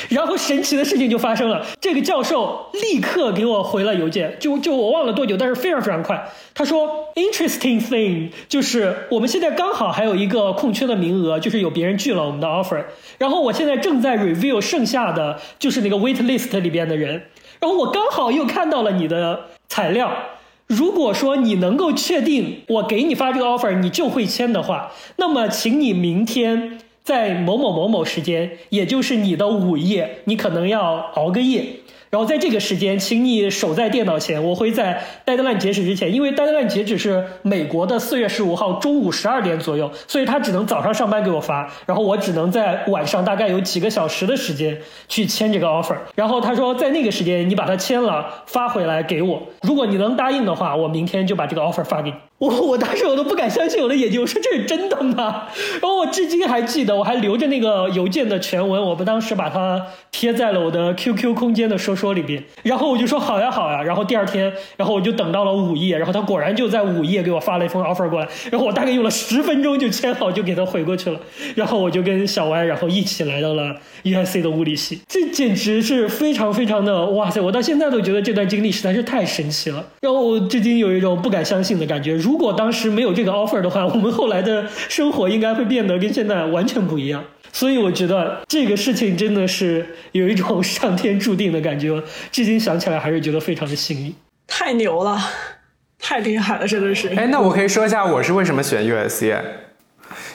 然后神奇的事情就发生了，这个教授立刻给我回了邮件，就就我忘了多久，但是非常非常快。他说，interesting thing 就是我们现在刚好还有一个空缺的名额，就是有别人拒了我们的 offer。然后我现在正在 review 剩下的就是那个 wait list 里边的人。然后我刚好又看到了你的材料，如果说你能够确定我给你发这个 offer 你就会签的话，那么请你明天。在某某某某时间，也就是你的午夜，你可能要熬个夜。然后在这个时间，请你守在电脑前。我会在 deadline 截止之前，因为 deadline 截止是美国的四月十五号中午十二点左右，所以他只能早上上班给我发，然后我只能在晚上大概有几个小时的时间去签这个 offer。然后他说，在那个时间你把它签了发回来给我。如果你能答应的话，我明天就把这个 offer 发给你。我我当时我都不敢相信我的眼睛，我说这是真的吗？然后我至今还记得，我还留着那个邮件的全文，我们当时把它贴在了我的 QQ 空间的说说里边。然后我就说好呀好呀。然后第二天，然后我就等到了午夜，然后他果然就在午夜给我发了一封 offer 过来。然后我大概用了十分钟就签好，就给他回过去了。然后我就跟小歪，然后一起来到了 USC 的物理系。这简直是非常非常的哇塞！我到现在都觉得这段经历实在是太神奇了，然后我至今有一种不敢相信的感觉。如如果当时没有这个 offer 的话，我们后来的生活应该会变得跟现在完全不一样。所以我觉得这个事情真的是有一种上天注定的感觉，至今想起来还是觉得非常的幸运。太牛了，太厉害了，真的是。哎，那我可以说一下我是为什么选 USC，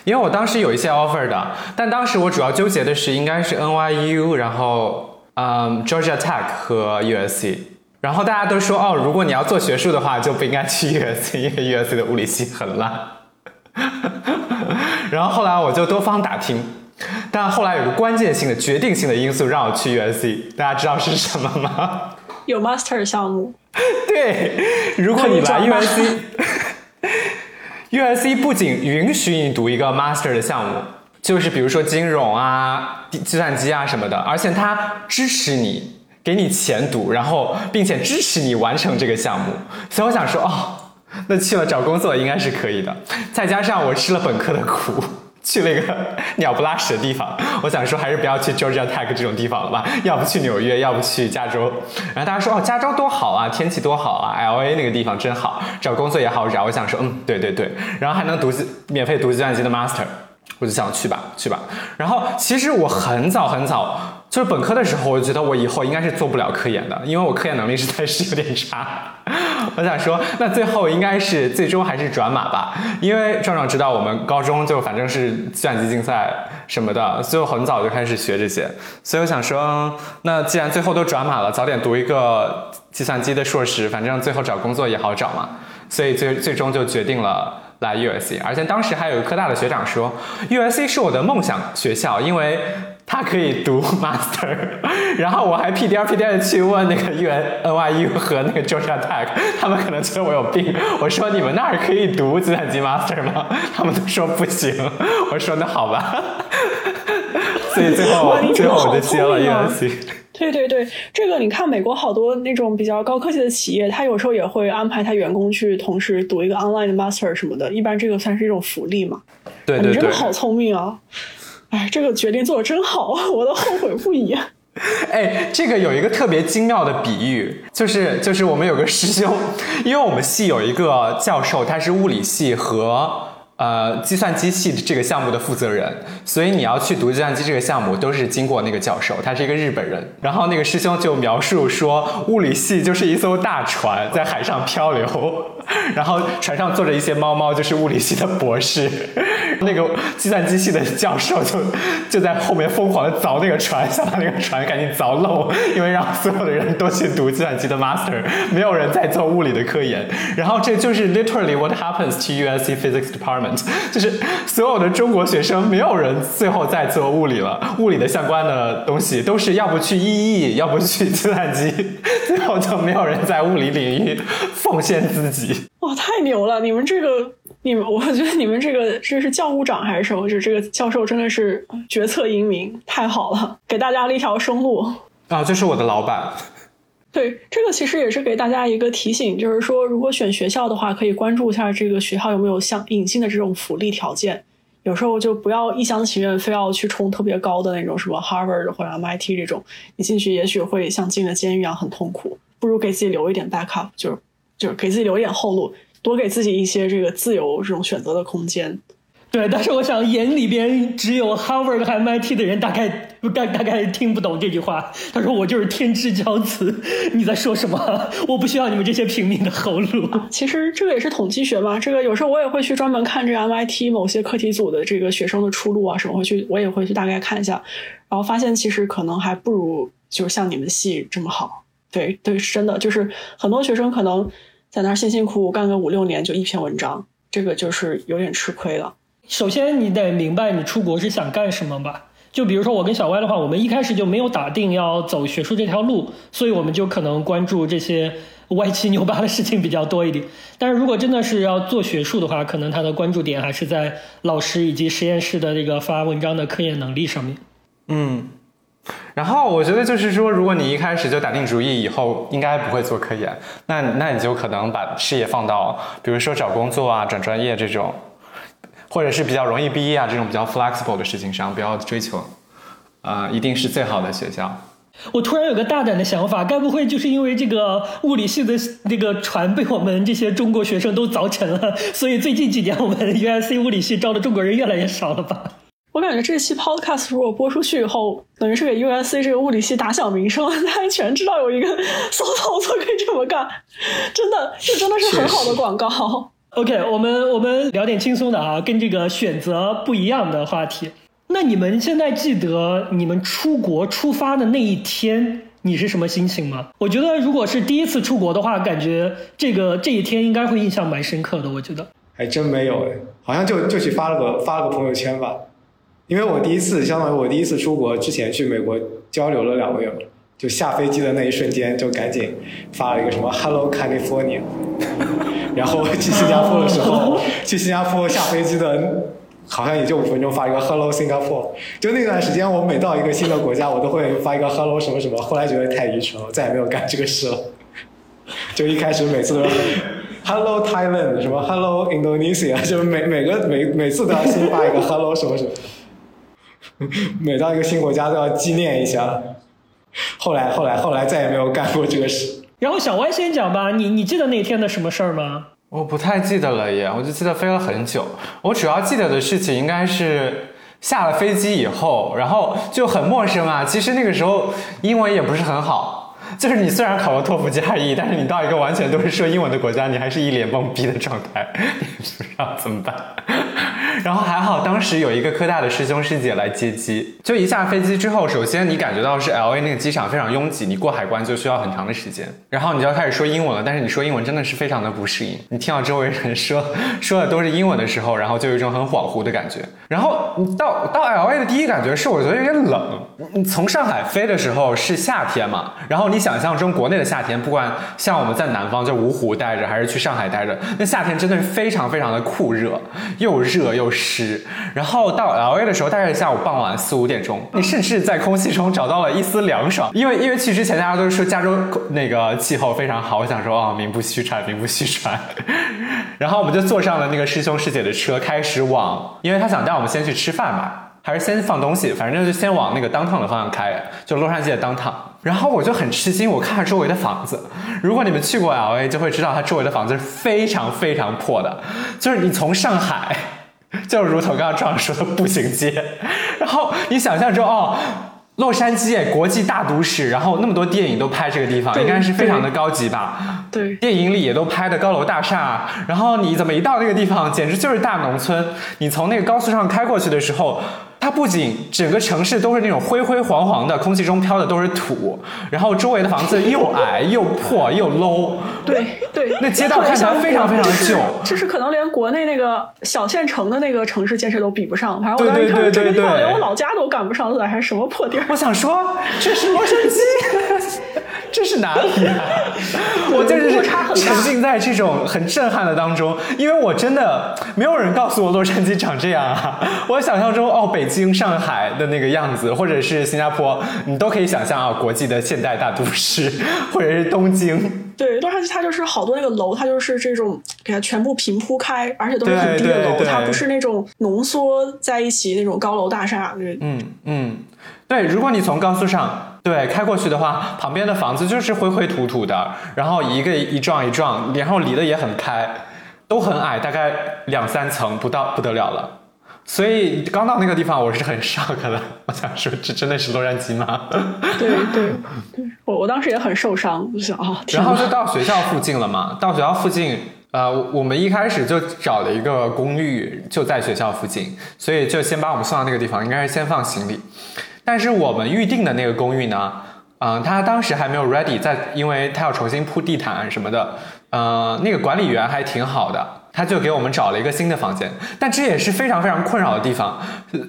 因为我当时有一些 offer 的，但当时我主要纠结的是应该是 NYU，然后嗯 Georgia Tech 和 USC。然后大家都说哦，如果你要做学术的话，就不应该去 USC，因为 USC 的物理系很烂。(laughs) 然后后来我就多方打听，但后来有个关键性的、决定性的因素让我去 USC，大家知道是什么吗？有 Master 项目。(laughs) 对，如果你来 USC，USC (laughs) 不仅允许你读一个 Master 的项目，就是比如说金融啊、计算机啊什么的，而且它支持你。给你钱读，然后并且支持你完成这个项目，所以我想说，哦，那去了找工作应该是可以的。再加上我吃了本科的苦，去了一个 (laughs) 鸟不拉屎的地方，我想说还是不要去 Georgia Tech 这种地方了吧，要不去纽约，要不去加州。然后大家说，哦，加州多好啊，天气多好啊，LA 那个地方真好，找工作也好找。我想说，嗯，对对对，然后还能读免费读计算机的 Master，我就想去吧，去吧。然后其实我很早很早。就是本科的时候，我就觉得我以后应该是做不了科研的，因为我科研能力实在是有点差。(laughs) 我想说，那最后应该是最终还是转码吧，因为壮壮知道我们高中就反正是计算机竞赛什么的，所以我很早就开始学这些。所以我想说，那既然最后都转码了，早点读一个计算机的硕士，反正最后找工作也好找嘛。所以最最终就决定了来 USC，而且当时还有科大的学长说，USC 是我的梦想学校，因为他可以读 (laughs) master。然后我还屁颠屁颠的去问那个 U N N Y U 和那个 Georgia Tech，他们可能觉得我有病。我说你们那儿可以读计算机 master 吗？(laughs) 他们都说不行。我说那好吧。(laughs) 所以最后最后我就接了 USC。对对对，这个你看，美国好多那种比较高科技的企业，他有时候也会安排他员工去同时读一个 online 的 master 什么的。一般这个算是一种福利嘛？对对对，你真的好聪明啊！哎，这个决定做的真好，(laughs) 我都后悔不已。(laughs) 哎，这个有一个特别精妙的比喻，就是就是我们有个师兄，因为我们系有一个教授，他是物理系和。呃，计算机系这个项目的负责人，所以你要去读计算机这个项目，都是经过那个教授，他是一个日本人。然后那个师兄就描述说，物理系就是一艘大船在海上漂流，然后船上坐着一些猫猫，就是物理系的博士。(laughs) 那个计算机系的教授就就在后面疯狂的凿那个船，想把那个船赶紧凿漏，因为让所有的人都去读计算机的 master，没有人在做物理的科研。然后这就是 literally what happens to USC physics department。(laughs) 就是所有的中国学生，没有人最后在做物理了。物理的相关的东西都是要不去 EE，要不去计算机，(laughs) 最后就没有人在物理领域奉献自己。(laughs) 哇，太牛了！你们这个，你们，我觉得你们这个这是教务长还是什么？就这个教授真的是决策英明，太好了，给大家了一条生路。啊，这是我的老板。对，这个其实也是给大家一个提醒，就是说，如果选学校的话，可以关注一下这个学校有没有像隐性的这种福利条件。有时候就不要一厢情愿，非要去冲特别高的那种什么 Harvard 或者 MIT 这种，你进去也许会像进了监狱一样很痛苦。不如给自己留一点 backup，就是就是给自己留一点后路，多给自己一些这个自由这种选择的空间。对，但是我想眼里边只有 Harvard 和 MIT 的人大概大大概听不懂这句话。他说我就是天之骄子，你在说什么？我不需要你们这些平民的后路。(laughs) 其实这个也是统计学嘛，这个有时候我也会去专门看这 MIT 某些课题组的这个学生的出路啊什么，会去我也会去大概看一下，然后发现其实可能还不如就是像你们系这么好。对对，是真的，就是很多学生可能在那儿辛辛苦苦干个五六年就一篇文章，这个就是有点吃亏了。首先，你得明白你出国是想干什么吧？就比如说我跟小歪的话，我们一开始就没有打定要走学术这条路，所以我们就可能关注这些歪七扭八的事情比较多一点。但是如果真的是要做学术的话，可能他的关注点还是在老师以及实验室的这个发文章的科研能力上面。嗯，然后我觉得就是说，如果你一开始就打定主意以后应该不会做科研，那那你就可能把视野放到，比如说找工作啊、转专业这种。或者是比较容易毕业啊，这种比较 flexible 的事情上，不要追求，啊，一定是最好的学校。我突然有个大胆的想法，该不会就是因为这个物理系的那个船被我们这些中国学生都凿沉了，所以最近几年我们 USC 物理系招的中国人越来越少了吧？我感觉这期 podcast 如果播出去以后，等于是给 USC 这个物理系打响名声，大家全知道有一个 (laughs) 骚操作可以这么干，真的，这真的是很好的广告。OK，我们我们聊点轻松的啊，跟这个选择不一样的话题。那你们现在记得你们出国出发的那一天，你是什么心情吗？我觉得如果是第一次出国的话，感觉这个这一天应该会印象蛮深刻的。我觉得还真没有哎，好像就就去发了个发了个朋友圈吧。因为我第一次，相当于我第一次出国之前去美国交流了两个月，就下飞机的那一瞬间，就赶紧发了一个什么 “Hello California”。(laughs) 然后去新加坡的时候，(laughs) 去新加坡下飞机的，好像也就五分钟发一个 Hello Singapore。就那段时间，我每到一个新的国家，我都会发一个 Hello 什么什么。后来觉得太愚蠢了，再也没有干这个事了。就一开始每次都 Hello Thailand 什么 Hello Indonesia，就每每个每每次都要新发一个 Hello 什么什么。(laughs) 每到一个新国家都要纪念一下。后来后来后来再也没有干过这个事。然后小歪先讲吧，你你记得那天的什么事儿吗？我不太记得了耶，我就记得飞了很久。我主要记得的事情应该是下了飞机以后，然后就很陌生啊。其实那个时候英文也不是很好，就是你虽然考了托福加一，但是你到一个完全都是说英文的国家，你还是一脸懵逼的状态，你 (laughs) 不知道怎么办。然后还好当时有一个科大的师兄师姐来接机，就一下飞机之后，首先你感觉到是 L A 那个机场非常拥挤，你过海关就需要很长的时间，然后你就要开始说英文了，但是你说英文真的是非常的不适应，你听到周围人说 (laughs) 说的都是英文的时候，然后就有一种很恍惚的感觉。然后到到 L A 的第一感觉是我觉得有点冷，你从上海飞的时候是夏天嘛，然后你想象中国内的夏天，不管像我们在南方就芜湖待着，还是去上海待着，那夏天真的是非常非常的酷热，又热又湿。然后到 L A 的时候，大概下午傍晚四五点钟，你甚至在空气中找到了一丝凉爽，因为因为去之前大家都是说加州那个气候非常好，我想说啊、名不虚传，名不虚传。(laughs) 然后我们就坐上了那个师兄师姐的车，开始往，因为他想带我们先去吃饭嘛。还是先放东西，反正就先往那个当趟的方向开，就洛杉矶的当趟。然后我就很吃惊，我看周围的房子，如果你们去过 L A，就会知道它周围的房子是非常非常破的，就是你从上海，(laughs) 就如同刚刚壮说的步行街，然后你想象中哦。洛杉矶哎，国际大都市，然后那么多电影都拍这个地方，应该是非常的高级吧？对，电影里也都拍的高楼大厦，然后你怎么一到那个地方，简直就是大农村。你从那个高速上开过去的时候，它不仅整个城市都是那种灰灰黄黄的，空气中飘的都是土，然后周围的房子又矮又破又 low，对对，那街道看起来非常非常旧就是可能连国内那个小县城的那个城市建设都比不上。反正我对当时一看这个地方连我老家都赶不上，了还是什么破地儿？我想说，这是洛杉矶，这是哪里啊？(laughs) 我就是沉浸在这种很震撼的当中，因为我真的没有人告诉我洛杉矶长这样啊！(laughs) 我想象中哦，北京、上海的那个样子，或者是新加坡，你都可以想象啊，国际的现代大都市，(laughs) 或者是东京。对，洛杉矶它就是好多那个楼，它就是这种给它全部平铺开，而且都是很低的楼，它不是那种浓缩在一起那种高楼大厦。对，嗯嗯，对，如果你从高速上对开过去的话，旁边的房子就是灰灰土土的，然后一个一幢一幢，然后离得也很开，都很矮，大概两三层不到不得了了。所以刚到那个地方，我是很 shock 的。我想说，这真的是洛杉矶吗？对对对，我我当时也很受伤，就想啊，天哪然后就到学校附近了嘛。到学校附近，呃，我们一开始就找了一个公寓，就在学校附近，所以就先把我们送到那个地方，应该是先放行李。但是我们预定的那个公寓呢，嗯、他当时还没有 ready，在因为他要重新铺地毯什么的，呃，那个管理员还挺好的。他就给我们找了一个新的房间，但这也是非常非常困扰的地方。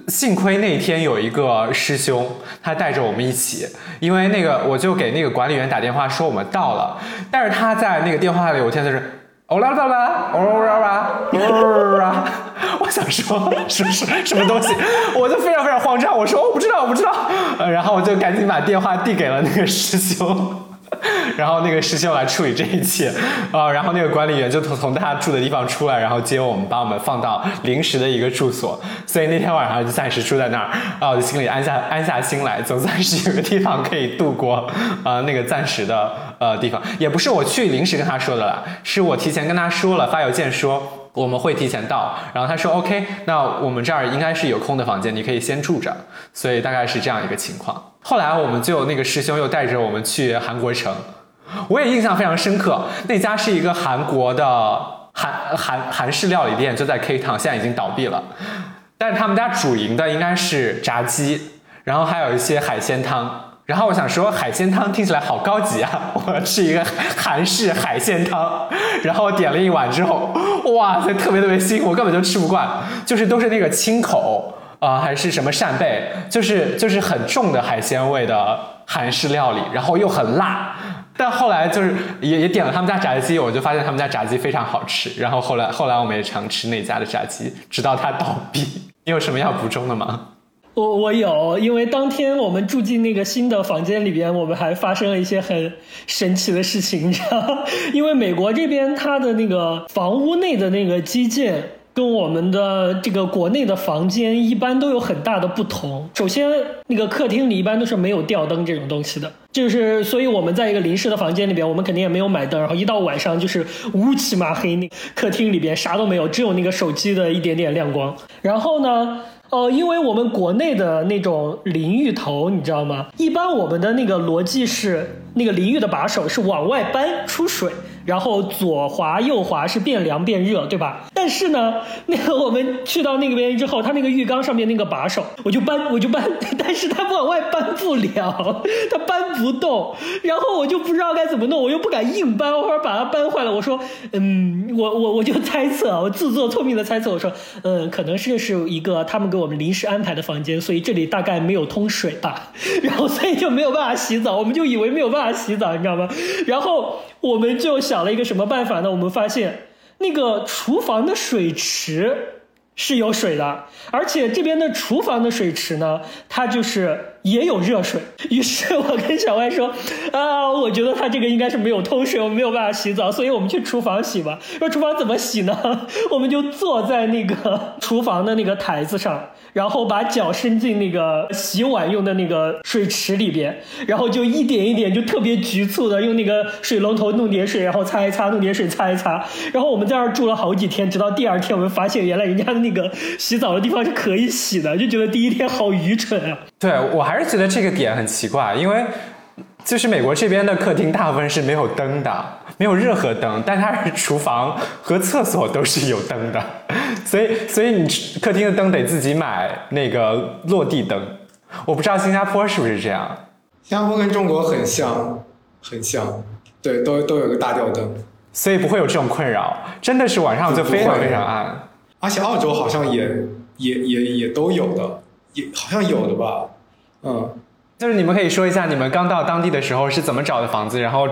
幸亏那天有一个师兄，他带着我们一起，因为那个我就给那个管理员打电话说我们到了，但是他在那个电话里，我听的是。欧啦啦啦，欧啦啦，欧啦！我想说是是什么东西，我就非常非常慌张。我说我不知道，我不知道。呃然后我就赶紧把电话递给了那个师兄。然后那个师兄来处理这一切，啊、然后那个管理员就从从他住的地方出来，然后接我们，把我们放到临时的一个住所，所以那天晚上就暂时住在那儿，啊，我就心里安下安下心来，总算是有个地方可以度过，啊、那个暂时的呃地方，也不是我去临时跟他说的啦，是我提前跟他说了，发邮件说。我们会提前到，然后他说 OK，那我们这儿应该是有空的房间，你可以先住着，所以大概是这样一个情况。后来我们就那个师兄又带着我们去韩国城，我也印象非常深刻，那家是一个韩国的韩韩韩式料理店，就在 K Town，现在已经倒闭了，但是他们家主营的应该是炸鸡，然后还有一些海鲜汤。然后我想说，海鲜汤听起来好高级啊！(laughs) 我要吃一个韩式海鲜汤，然后点了一碗之后，哇塞，特别特别腥，我根本就吃不惯，就是都是那个青口啊、还是什么扇贝，就是就是很重的海鲜味的韩式料理，然后又很辣。但后来就是也也点了他们家炸鸡，我就发现他们家炸鸡非常好吃。然后后来后来我们也常吃那家的炸鸡，直到它倒闭。你有什么要补充的吗？我我有，因为当天我们住进那个新的房间里边，我们还发生了一些很神奇的事情，你知道吗？(laughs) 因为美国这边它的那个房屋内的那个基建。跟我们的这个国内的房间一般都有很大的不同。首先，那个客厅里一般都是没有吊灯这种东西的，就是所以我们在一个临时的房间里边，我们肯定也没有买灯，然后一到晚上就是乌漆嘛黑，那客厅里边啥都没有，只有那个手机的一点点亮光。然后呢？呃，因为我们国内的那种淋浴头，你知道吗？一般我们的那个逻辑是，那个淋浴的把手是往外搬出水，然后左滑右滑是变凉变热，对吧？但是呢，那个我们去到那边之后，它那个浴缸上面那个把手，我就搬我就搬，(laughs) 但是它往外搬不了，它搬不动，然后我就不知道该怎么弄，我又不敢硬搬，或者把它搬坏了。我说，嗯，我我我就猜测，我自作聪明的猜测，我说，嗯，可能是是一个他们给我们临时安排的房间，所以这里大概没有通水吧，然后所以就没有办法洗澡，我们就以为没有办法洗澡，你知道吗？然后我们就想了一个什么办法呢？我们发现那个厨房的水池是有水的，而且这边的厨房的水池呢，它就是也有热水。(laughs) 于是我跟小歪说：“啊，我觉得他这个应该是没有通水，我没有办法洗澡，所以我们去厨房洗吧。说厨房怎么洗呢？(laughs) 我们就坐在那个 (laughs) 厨房的那个台子上。”然后把脚伸进那个洗碗用的那个水池里边，然后就一点一点就特别局促的用那个水龙头弄点水，然后擦一擦，弄点水擦一擦。然后我们在那儿住了好几天，直到第二天我们发现原来人家的那个洗澡的地方是可以洗的，就觉得第一天好愚蠢啊。对我还是觉得这个点很奇怪，因为就是美国这边的客厅大部分是没有灯的。没有任何灯，但它是厨房和厕所都是有灯的，所以所以你客厅的灯得自己买那个落地灯。我不知道新加坡是不是这样。新加坡跟中国很像，很像，对，都都有个大吊灯，所以不会有这种困扰。真的是晚上就非常非常暗。而且澳洲好像也也也也都有的，也好像有的吧，嗯。就是你们可以说一下，你们刚到当地的时候是怎么找的房子，然后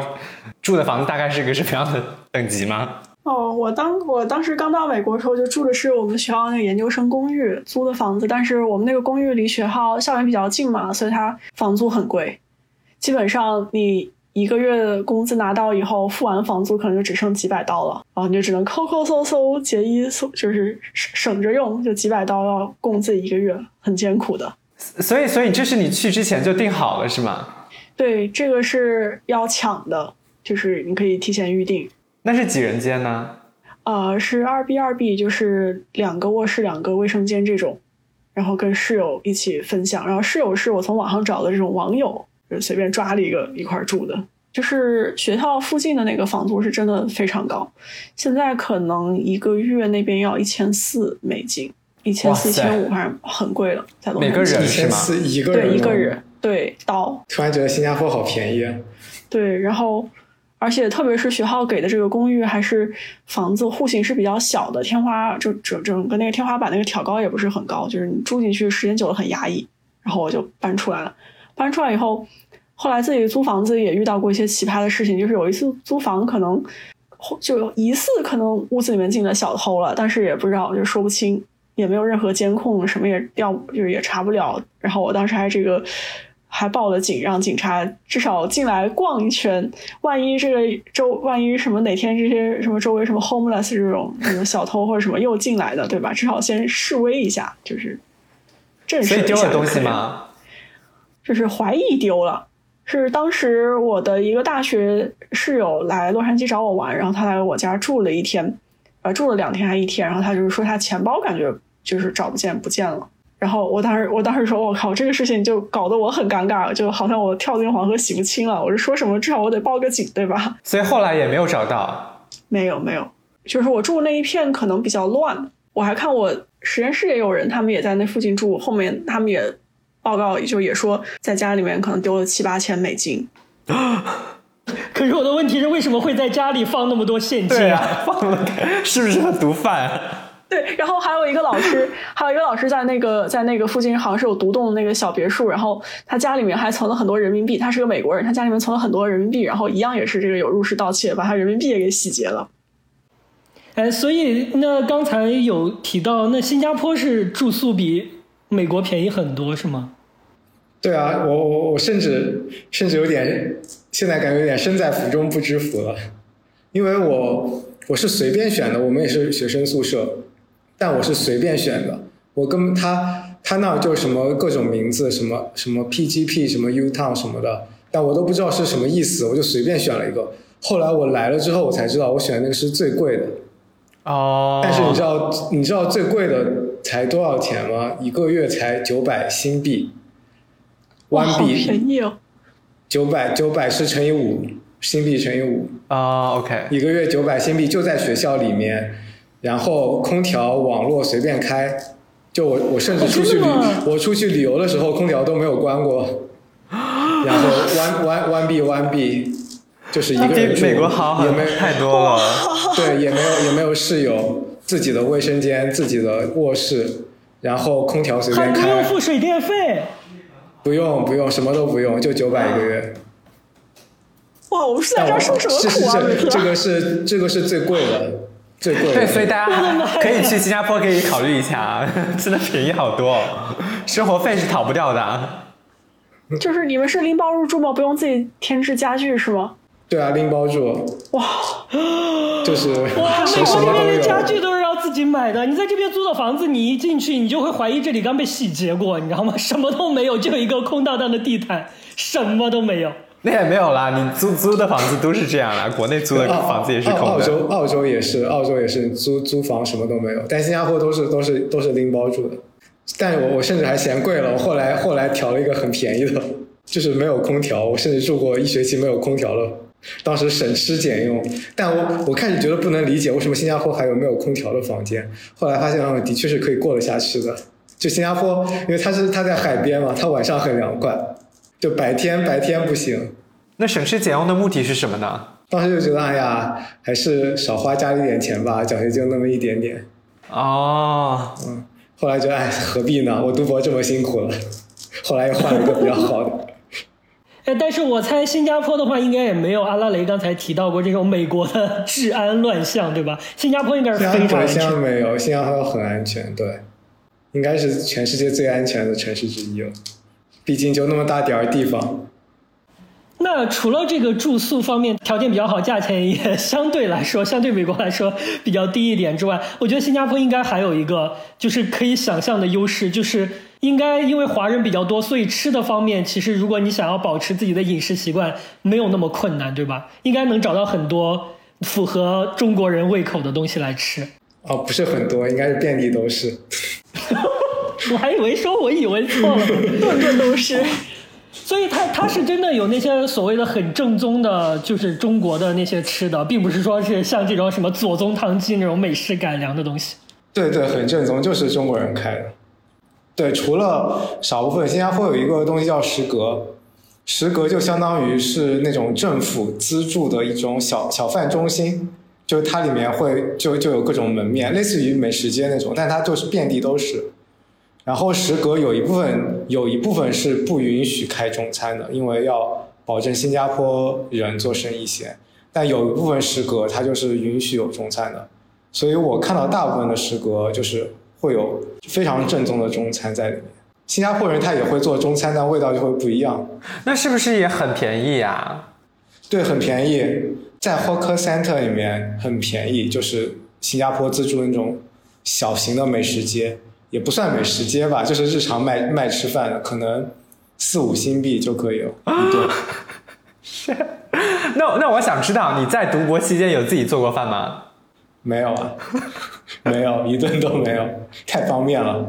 住的房子大概是个什么样的等级吗？哦，我当我当时刚到美国的时候，就住的是我们学校那个研究生公寓租的房子，但是我们那个公寓离学校校园比较近嘛，所以它房租很贵。基本上你一个月的工资拿到以后，付完房租可能就只剩几百刀了，然后你就只能抠抠搜搜节衣缩，就是省着用，就几百刀要供自己一个月，很艰苦的。所以，所以这是你去之前就定好了是吗？对，这个是要抢的，就是你可以提前预定。那是几人间呢？呃，是二 B 二 B，就是两个卧室、两个卫生间这种，然后跟室友一起分享。然后室友是我从网上找的这种网友，就随便抓了一个一块住的。就是学校附近的那个房租是真的非常高，现在可能一个月那边要一千四美金。一千四千五，反正很贵了，在每个人是吗？一个人对一个人对刀。突然觉得新加坡好便宜。对，然后而且特别是学校给的这个公寓，还是房子户型是比较小的，天花就整整个那个天花板那个挑高也不是很高，就是你住进去时间久了很压抑。然后我就搬出来了，搬出来以后，后来自己租房子也遇到过一些奇葩的事情，就是有一次租房可能就疑似可能屋子里面进了小偷了，但是也不知道，就说不清。也没有任何监控，什么也调，就是也查不了。然后我当时还这个还报了警，让警察至少进来逛一圈。万一这个周，万一什么哪天这些什么周围什么 homeless 这种什么小偷或者什么又进来的，对吧？至少先示威一下，就是震慑一下。所以丢了东西吗？就是怀疑丢了，是当时我的一个大学室友来洛杉矶找我玩，然后他来我家住了一天，呃，住了两天还一天，然后他就是说他钱包感觉。就是找不见，不见了。然后我当时，我当时说：“我靠，这个事情就搞得我很尴尬，就好像我跳进黄河洗不清了。”我是说什么？至少我得报个警，对吧？所以后来也没有找到。没有，没有。就是我住那一片可能比较乱。我还看我实验室也有人，他们也在那附近住。后面他们也报告，就也说在家里面可能丢了七八千美金。(laughs) 可是我的问题是，为什么会在家里放那么多现金？对啊，放了，(laughs) 是不是毒贩？对，然后还有一个老师，还有一个老师在那个在那个附近好像是有独栋的那个小别墅，然后他家里面还存了很多人民币。他是个美国人，他家里面存了很多人民币，然后一样也是这个有入室盗窃，把他人民币也给洗劫了。哎，所以那刚才有提到，那新加坡是住宿比美国便宜很多，是吗？对啊，我我我甚至甚至有点现在感觉有点身在福中不知福了，因为我我是随便选的，我们也是学生宿舍。但我是随便选的，我跟他他那就什么各种名字，什么什么 PGP，什么 Utown 什么的，但我都不知道是什么意思，我就随便选了一个。后来我来了之后，我才知道我选的那个是最贵的。哦。但是你知道你知道最贵的才多少钱吗？一个月才九百新币。哇，好便宜哦。九百九百是乘以五，新币乘以五，啊、o k 一个月九百新币就在学校里面，然后空调、网络随便开。就我我甚至出去旅我出去旅游的时候，空调都没有关过。然后弯 (laughs) 弯弯臂弯臂，就是一个人住，美国好也没有太多了。(laughs) 对，也没有也没有室友，自己的卫生间、自己的卧室，然后空调随便还不用开，付水电费。不用不用，什么都不用，就九百一个月。哇，我们是在这儿受什么苦啊，这这？个是这个是最贵的，最贵的。对，所以大家 (laughs) 可以去新加坡，可以考虑一下啊，(laughs) 真的便宜好多，生活费是逃不掉的。就是你们是拎包入住吗？不用自己添置家具是吗？对啊，拎包住，哇，就是哇，美国这边连家具。都是要自己买的。你在这边租的房子，你一进去，你就会怀疑这里刚被洗劫过，你知道吗？什么都没有，就一个空荡荡的地毯，什么都没有。(laughs) 那也没有啦，你租租的房子都是这样啦，国内租的房子也是澳空的。澳洲澳洲也是，澳洲也是租租房什么都没有，但新加坡都是都是都是拎包住的。但我我甚至还嫌贵了，我后来后来调了一个很便宜的，就是没有空调，我甚至住过一学期没有空调了。当时省吃俭用，但我我开始觉得不能理解为什么新加坡还有没有空调的房间，后来发现嗯，的确是可以过得下去的。就新加坡，因为它是它在海边嘛，它晚上很凉快，就白天白天不行。那省吃俭用的目的是什么呢？当时就觉得，哎呀，还是少花家里点钱吧，奖学金那么一点点。哦，嗯后来觉得，哎，何必呢？我读博这么辛苦了。后来又换了一个比较好的。(laughs) 哎，但是我猜新加坡的话，应该也没有阿拉蕾刚才提到过这种美国的 (laughs) 治安乱象，对吧？新加坡应该是非常安坡新加坡全。没有，新加坡很安全，对，应该是全世界最安全的城市之一了。毕竟就那么大点儿地方，那除了这个住宿方面条件比较好，价钱也相对来说，相对美国来说比较低一点之外，我觉得新加坡应该还有一个就是可以想象的优势，就是应该因为华人比较多，所以吃的方面，其实如果你想要保持自己的饮食习惯，没有那么困难，对吧？应该能找到很多符合中国人胃口的东西来吃。哦，不是很多，应该是遍地都是。我还以为说我以为错了，(laughs) 顿顿都是。(laughs) 所以他他是真的有那些所谓的很正宗的，就是中国的那些吃的，并不是说是像这种什么左宗棠鸡那种美式改良的东西。对对，很正宗，就是中国人开的。对，除了少部分，新加坡有一个东西叫食阁，食阁就相当于是那种政府资助的一种小小贩中心，就是它里面会就就有各种门面，类似于美食街那种，但它就是遍地都是。然后食阁有一部分有一部分是不允许开中餐的，因为要保证新加坡人做生意先。但有一部分食阁它就是允许有中餐的，所以我看到大部分的食阁就是会有非常正宗的中餐在里面。新加坡人他也会做中餐，但味道就会不一样。那是不是也很便宜呀、对，很便宜，在 Hawker Center 里面很便宜，就是新加坡自助那种小型的美食街，也不算美食街吧，就是日常卖卖吃饭的，可能四五新币就可以了一顿。(laughs) 那那我想知道你在读博期间有自己做过饭吗？没有啊，没有，(laughs) 一顿都没有，太方便了。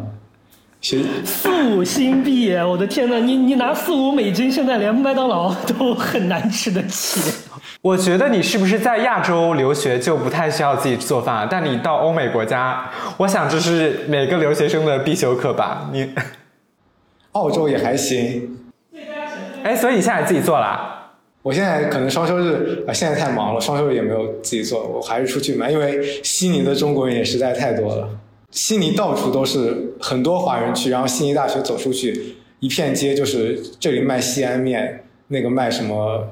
学四五新币，我的天呐，你你拿四五美金，现在连麦当劳都很难吃得起。(laughs) 我觉得你是不是在亚洲留学就不太需要自己做饭，但你到欧美国家，我想这是每个留学生的必修课吧？你，(laughs) 澳洲也还行，哎，所以你现在自己做啦？我现在可能双休日啊、现在太忙了，双休日也没有自己做，我还是出去买，因为悉尼的中国人也实在太多了。悉尼到处都是很多华人区，然后悉尼大学走出去，一片街就是这里卖西安面，那个卖什么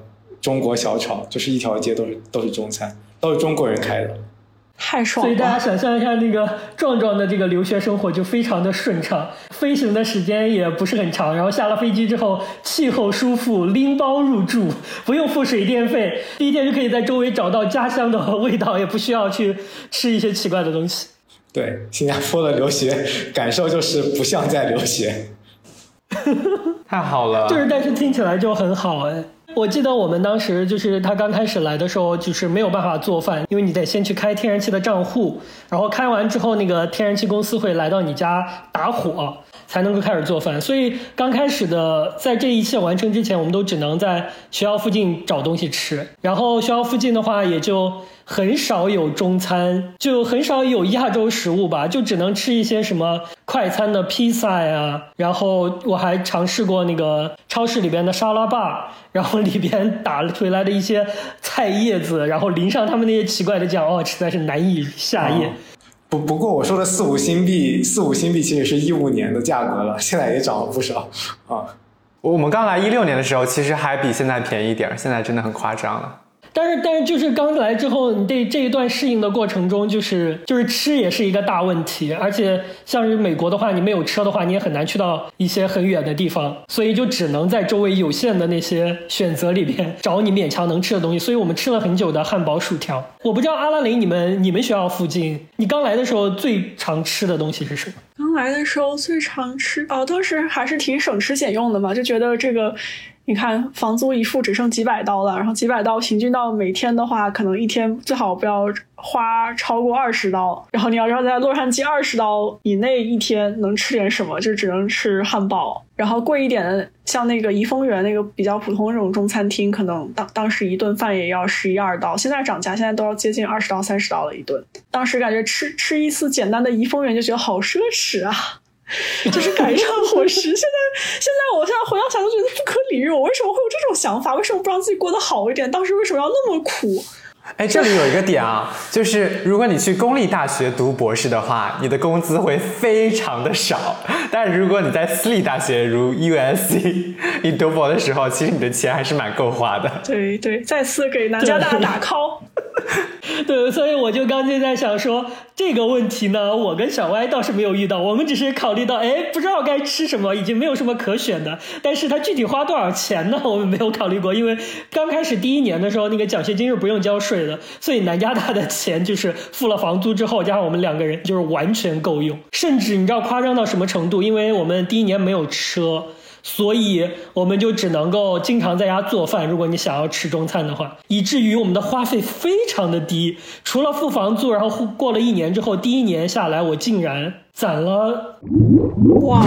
中国小炒，就是一条街都是都是中餐，都是中国人开的。太爽了所以大家！想象一下，那个壮壮的这个留学生活就非常的顺畅，飞行的时间也不是很长，然后下了飞机之后，气候舒服，拎包入住，不用付水电费，第一天就可以在周围找到家乡的味道，也不需要去吃一些奇怪的东西。对，新加坡的留学感受就是不像在留学。(laughs) 太好了，就是，但是听起来就很好哎。我记得我们当时就是他刚开始来的时候，就是没有办法做饭，因为你得先去开天然气的账户，然后开完之后，那个天然气公司会来到你家打火，才能够开始做饭。所以刚开始的在这一切完成之前，我们都只能在学校附近找东西吃。然后学校附近的话，也就很少有中餐，就很少有亚洲食物吧，就只能吃一些什么快餐的披萨呀。然后我还尝试过那个超市里边的沙拉吧，然后里边打回来的一些菜叶子，然后淋上他们那些奇怪的酱，哦，实在是难以下咽。不过我说的四五新币，四五新币其实是一五年的价格了，现在也涨了不少啊。我们刚来一六年的时候，其实还比现在便宜点，现在真的很夸张了。但是，但是就是刚来之后，你对这一段适应的过程中，就是就是吃也是一个大问题。而且，像是美国的话，你没有车的话，你也很难去到一些很远的地方，所以就只能在周围有限的那些选择里边找你勉强能吃的东西。所以我们吃了很久的汉堡、薯条。我不知道阿拉蕾，你们你们学校附近，你刚来的时候最常吃的东西是什么？刚来的时候最常吃哦，当时还是挺省吃俭用的嘛，就觉得这个。你看，房租一付只剩几百刀了，然后几百刀平均到每天的话，可能一天最好不要花超过二十刀。然后你要知道，在洛杉矶二十刀以内一天能吃点什么，就只能吃汉堡。然后贵一点的，像那个怡丰园那个比较普通这种中餐厅，可能当当时一顿饭也要十一二刀。现在涨价，现在都要接近二十刀、三十刀了一顿。当时感觉吃吃一次简单的怡丰园就觉得好奢侈啊。(laughs) 就是改善伙食，现在现在我现在回想起来都觉得不可理喻。我为什么会有这种想法？为什么不让自己过得好一点？当时为什么要那么苦？哎，这里有一个点啊，就是如果你去公立大学读博士的话，你的工资会非常的少；但如果你在私立大学如 USC，(laughs) 你读博的时候，其实你的钱还是蛮够花的。对对，再次给南加大打 call。对，所以我就刚才在想说这个问题呢，我跟小歪倒是没有遇到，我们只是考虑到，哎，不知道该吃什么，已经没有什么可选的。但是它具体花多少钱呢？我们没有考虑过，因为刚开始第一年的时候，那个奖学金是不用交税的，所以南加大的钱就是付了房租之后，加上我们两个人就是完全够用。甚至你知道夸张到什么程度？因为我们第一年没有车。所以我们就只能够经常在家做饭。如果你想要吃中餐的话，以至于我们的花费非常的低，除了付房租，然后过了一年之后，第一年下来我竟然攒了哇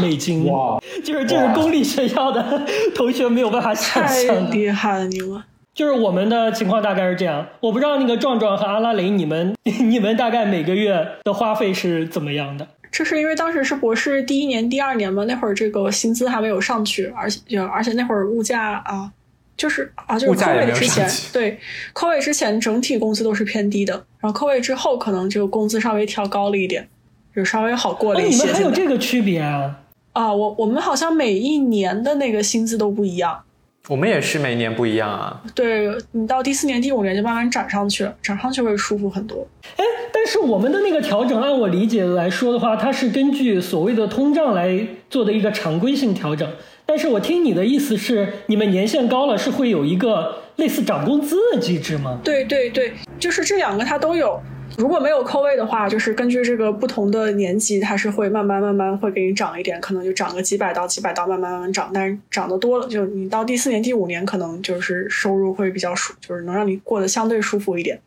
美金哇，就是这是公立学校的 (laughs) 同学没有办法想象的，太厉害了你们！就是我们的情况大概是这样，我不知道那个壮壮和阿拉蕾，你们 (laughs) 你们大概每个月的花费是怎么样的？这是因为当时是博士第一年、第二年嘛，那会儿这个薪资还没有上去，而且而且那会儿物价啊，就是啊，就是科位之前，对，科位之前整体工资都是偏低的，然后科位之后可能这个工资稍微调高了一点，就稍微好过了一些。你们还有这个区别啊？啊，我我们好像每一年的那个薪资都不一样。我们也是每年不一样啊。对你到第四年、第五年就慢慢涨上去了，涨上去会舒服很多。哎，但是我们的那个调整，按我理解来说的话，它是根据所谓的通胀来做的一个常规性调整。但是我听你的意思是，你们年限高了是会有一个类似涨工资的机制吗？对对对，就是这两个它都有。如果没有扣位的话，就是根据这个不同的年级，它是会慢慢慢慢会给你涨一点，可能就涨个几百刀、几百刀，慢慢慢慢涨。但是涨得多了，就你到第四年、第五年，可能就是收入会比较舒，就是能让你过得相对舒服一点。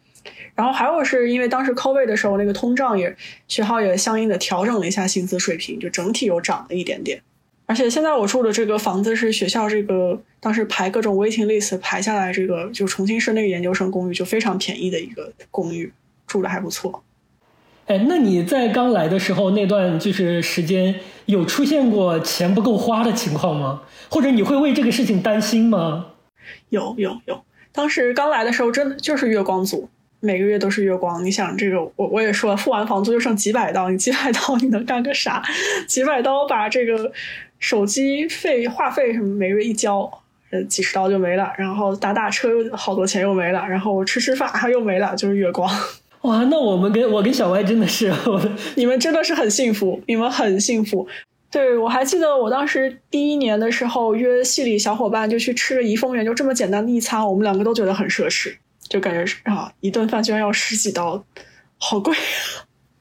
然后还有是因为当时扣位的时候，那个通胀也学校也相应的调整了一下薪资水平，就整体又涨了一点点。而且现在我住的这个房子是学校这个当时排各种 waiting list 排下来，这个就重庆市那个研究生公寓就非常便宜的一个公寓。住的还不错，哎，那你在刚来的时候那段就是时间，有出现过钱不够花的情况吗？或者你会为这个事情担心吗？有有有，当时刚来的时候真的就是月光族，每个月都是月光。你想这个，我我也说，付完房租就剩几百刀，你几百刀你能干个啥？几百刀把这个手机费、话费什么每个月一交，呃，几十刀就没了。然后打打车又好多钱又没了，然后吃吃饭又没了，就是月光。哇，那我们跟我跟小歪真的是，(laughs) 你们真的是很幸福，你们很幸福。对我还记得我当时第一年的时候约系里小伙伴就去吃了怡丰园，就这么简单的一餐，我们两个都觉得很奢侈，就感觉是啊，一顿饭居然要十几刀，好贵。(laughs)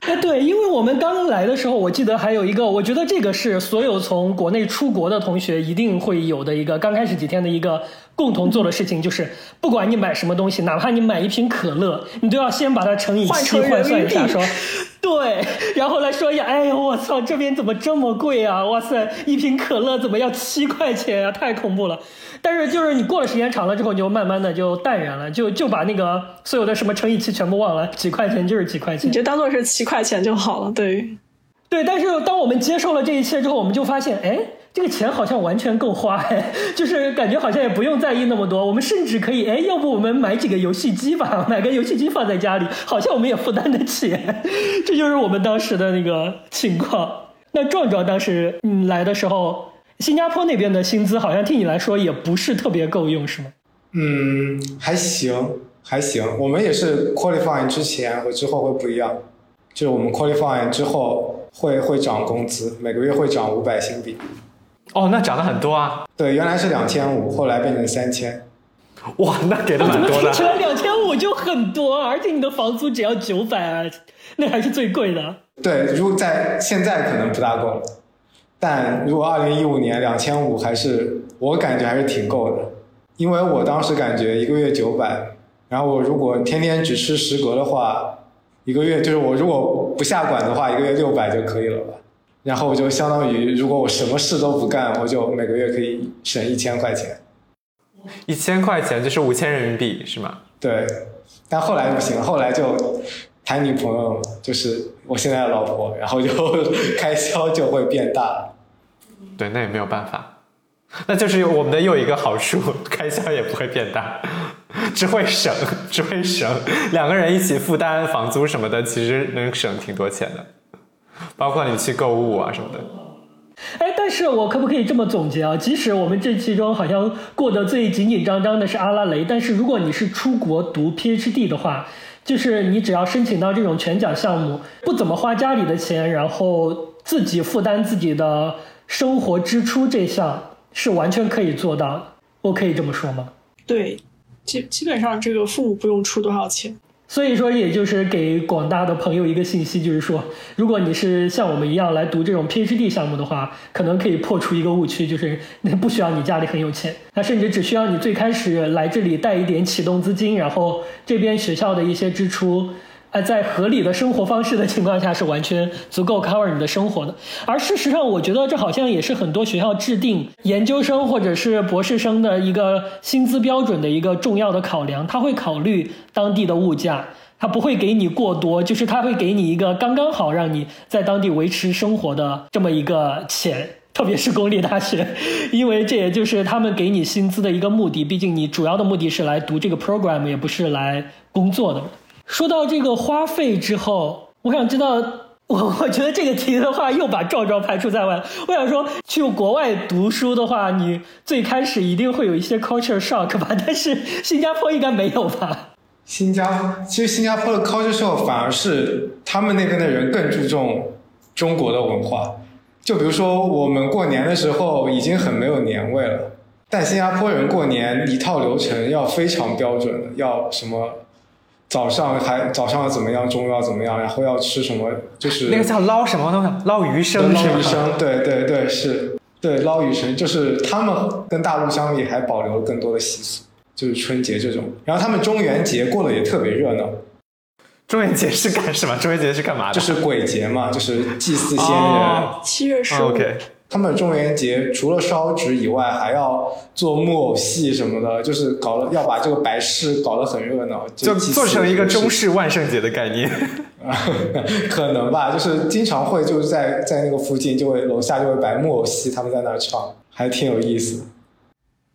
哎，对，因为我们刚来的时候，我记得还有一个，我觉得这个是所有从国内出国的同学一定会有的一个刚开始几天的一个共同做的事情，就是不管你买什么东西，哪怕你买一瓶可乐，你都要先把它乘以七换算一下，说，(laughs) 对，然后来说一下，哎呦，我操，这边怎么这么贵啊？哇塞，一瓶可乐怎么要七块钱啊？太恐怖了。但是就是你过了时间长了之后，你就慢慢的就淡然了，就就把那个所有的什么乘以七全部忘了，几块钱就是几块钱，你就当做是七块钱就好了。对，对。但是当我们接受了这一切之后，我们就发现，哎。这个钱好像完全够花，哎，(laughs) 就是感觉好像也不用在意那么多。我们甚至可以，哎，要不我们买几个游戏机吧，买个游戏机放在家里，好像我们也负担得起。(laughs) 这就是我们当时的那个情况。那壮壮当时嗯来的时候，新加坡那边的薪资好像听你来说也不是特别够用，是吗？嗯，还行，还行。我们也是 qualifying 之前和之后会不一样，就是我们 qualifying 之后会会涨工资，每个月会涨五百新币。哦，那涨了很多啊！对，原来是两千五，后来变成三千。哇，那给的蛮多的。怎么听起来两千五就很多？而且你的房租只要九百啊，那还是最贵的。对，如果在现在可能不大够了，但如果二零一五年两千五还是我感觉还是挺够的，因为我当时感觉一个月九百，然后我如果天天只吃食阁的话，一个月就是我如果不下馆的话，一个月六百就可以了吧。然后我就相当于，如果我什么事都不干，我就每个月可以省一千块钱。一千块钱就是五千人民币，是吗？对。但后来不行，后来就谈女朋友，就是我现在的老婆，然后就 (laughs) 开销就会变大。对，那也没有办法。那就是我们的又一个好处，开销也不会变大，(laughs) 只会省，只会省。两个人一起负担房租什么的，其实能省挺多钱的。包括你去购物啊什么的，哎，但是我可不可以这么总结啊？即使我们这其中好像过得最紧紧张张的是阿拉蕾，但是如果你是出国读 PhD 的话，就是你只要申请到这种全奖项目，不怎么花家里的钱，然后自己负担自己的生活支出，这项是完全可以做到的。我可以这么说吗？对，基基本上这个父母不用出多少钱。所以说，也就是给广大的朋友一个信息，就是说，如果你是像我们一样来读这种 PhD 项目的话，可能可以破除一个误区，就是那不需要你家里很有钱，他甚至只需要你最开始来这里带一点启动资金，然后这边学校的一些支出。呃，在合理的生活方式的情况下，是完全足够 cover 你的生活的。而事实上，我觉得这好像也是很多学校制定研究生或者是博士生的一个薪资标准的一个重要的考量。他会考虑当地的物价，他不会给你过多，就是他会给你一个刚刚好让你在当地维持生活的这么一个钱。特别是公立大学，因为这也就是他们给你薪资的一个目的。毕竟你主要的目的是来读这个 program，也不是来工作的。说到这个花费之后，我想知道，我我觉得这个题的话又把壮壮排除在外。我想说，去国外读书的话，你最开始一定会有一些 culture shock 吧？但是新加坡应该没有吧？新加坡其实新加坡的 culture shock 反而是他们那边的人更注重中国的文化。就比如说，我们过年的时候已经很没有年味了，但新加坡人过年一套流程要非常标准的，要什么？早上还早上要怎么样，中午要怎么样，然后要吃什么，就是那个叫捞什么东西，捞鱼生是捞鱼生，对对对，是，对捞鱼生，就是他们跟大陆相比还保留了更多的习俗，就是春节这种。然后他们中元节过得也特别热闹。中元节是干什么？中元节是干嘛的？就是鬼节嘛，就是祭祀先人。七月十五。他们中元节除了烧纸以外，还要做木偶戏什么的，就是搞了要把这个白事搞得很热闹，就做成一个中式万圣节的概念。可能吧，就是经常会就是在在那个附近就会楼下就会摆木偶戏，他们在那儿唱，还挺有意思。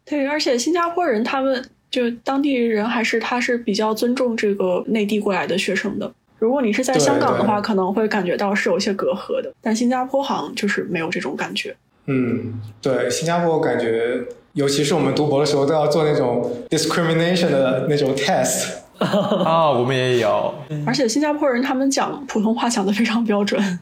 对，而且新加坡人他们就当地人还是他是比较尊重这个内地过来的学生的。如果你是在香港的话，可能会感觉到是有些隔阂的，但新加坡好像就是没有这种感觉。嗯，对，新加坡感觉，尤其是我们读博的时候，都要做那种 discrimination 的那种 test。(laughs) 啊，我们也有。而且新加坡人他们讲普通话讲的非常标准。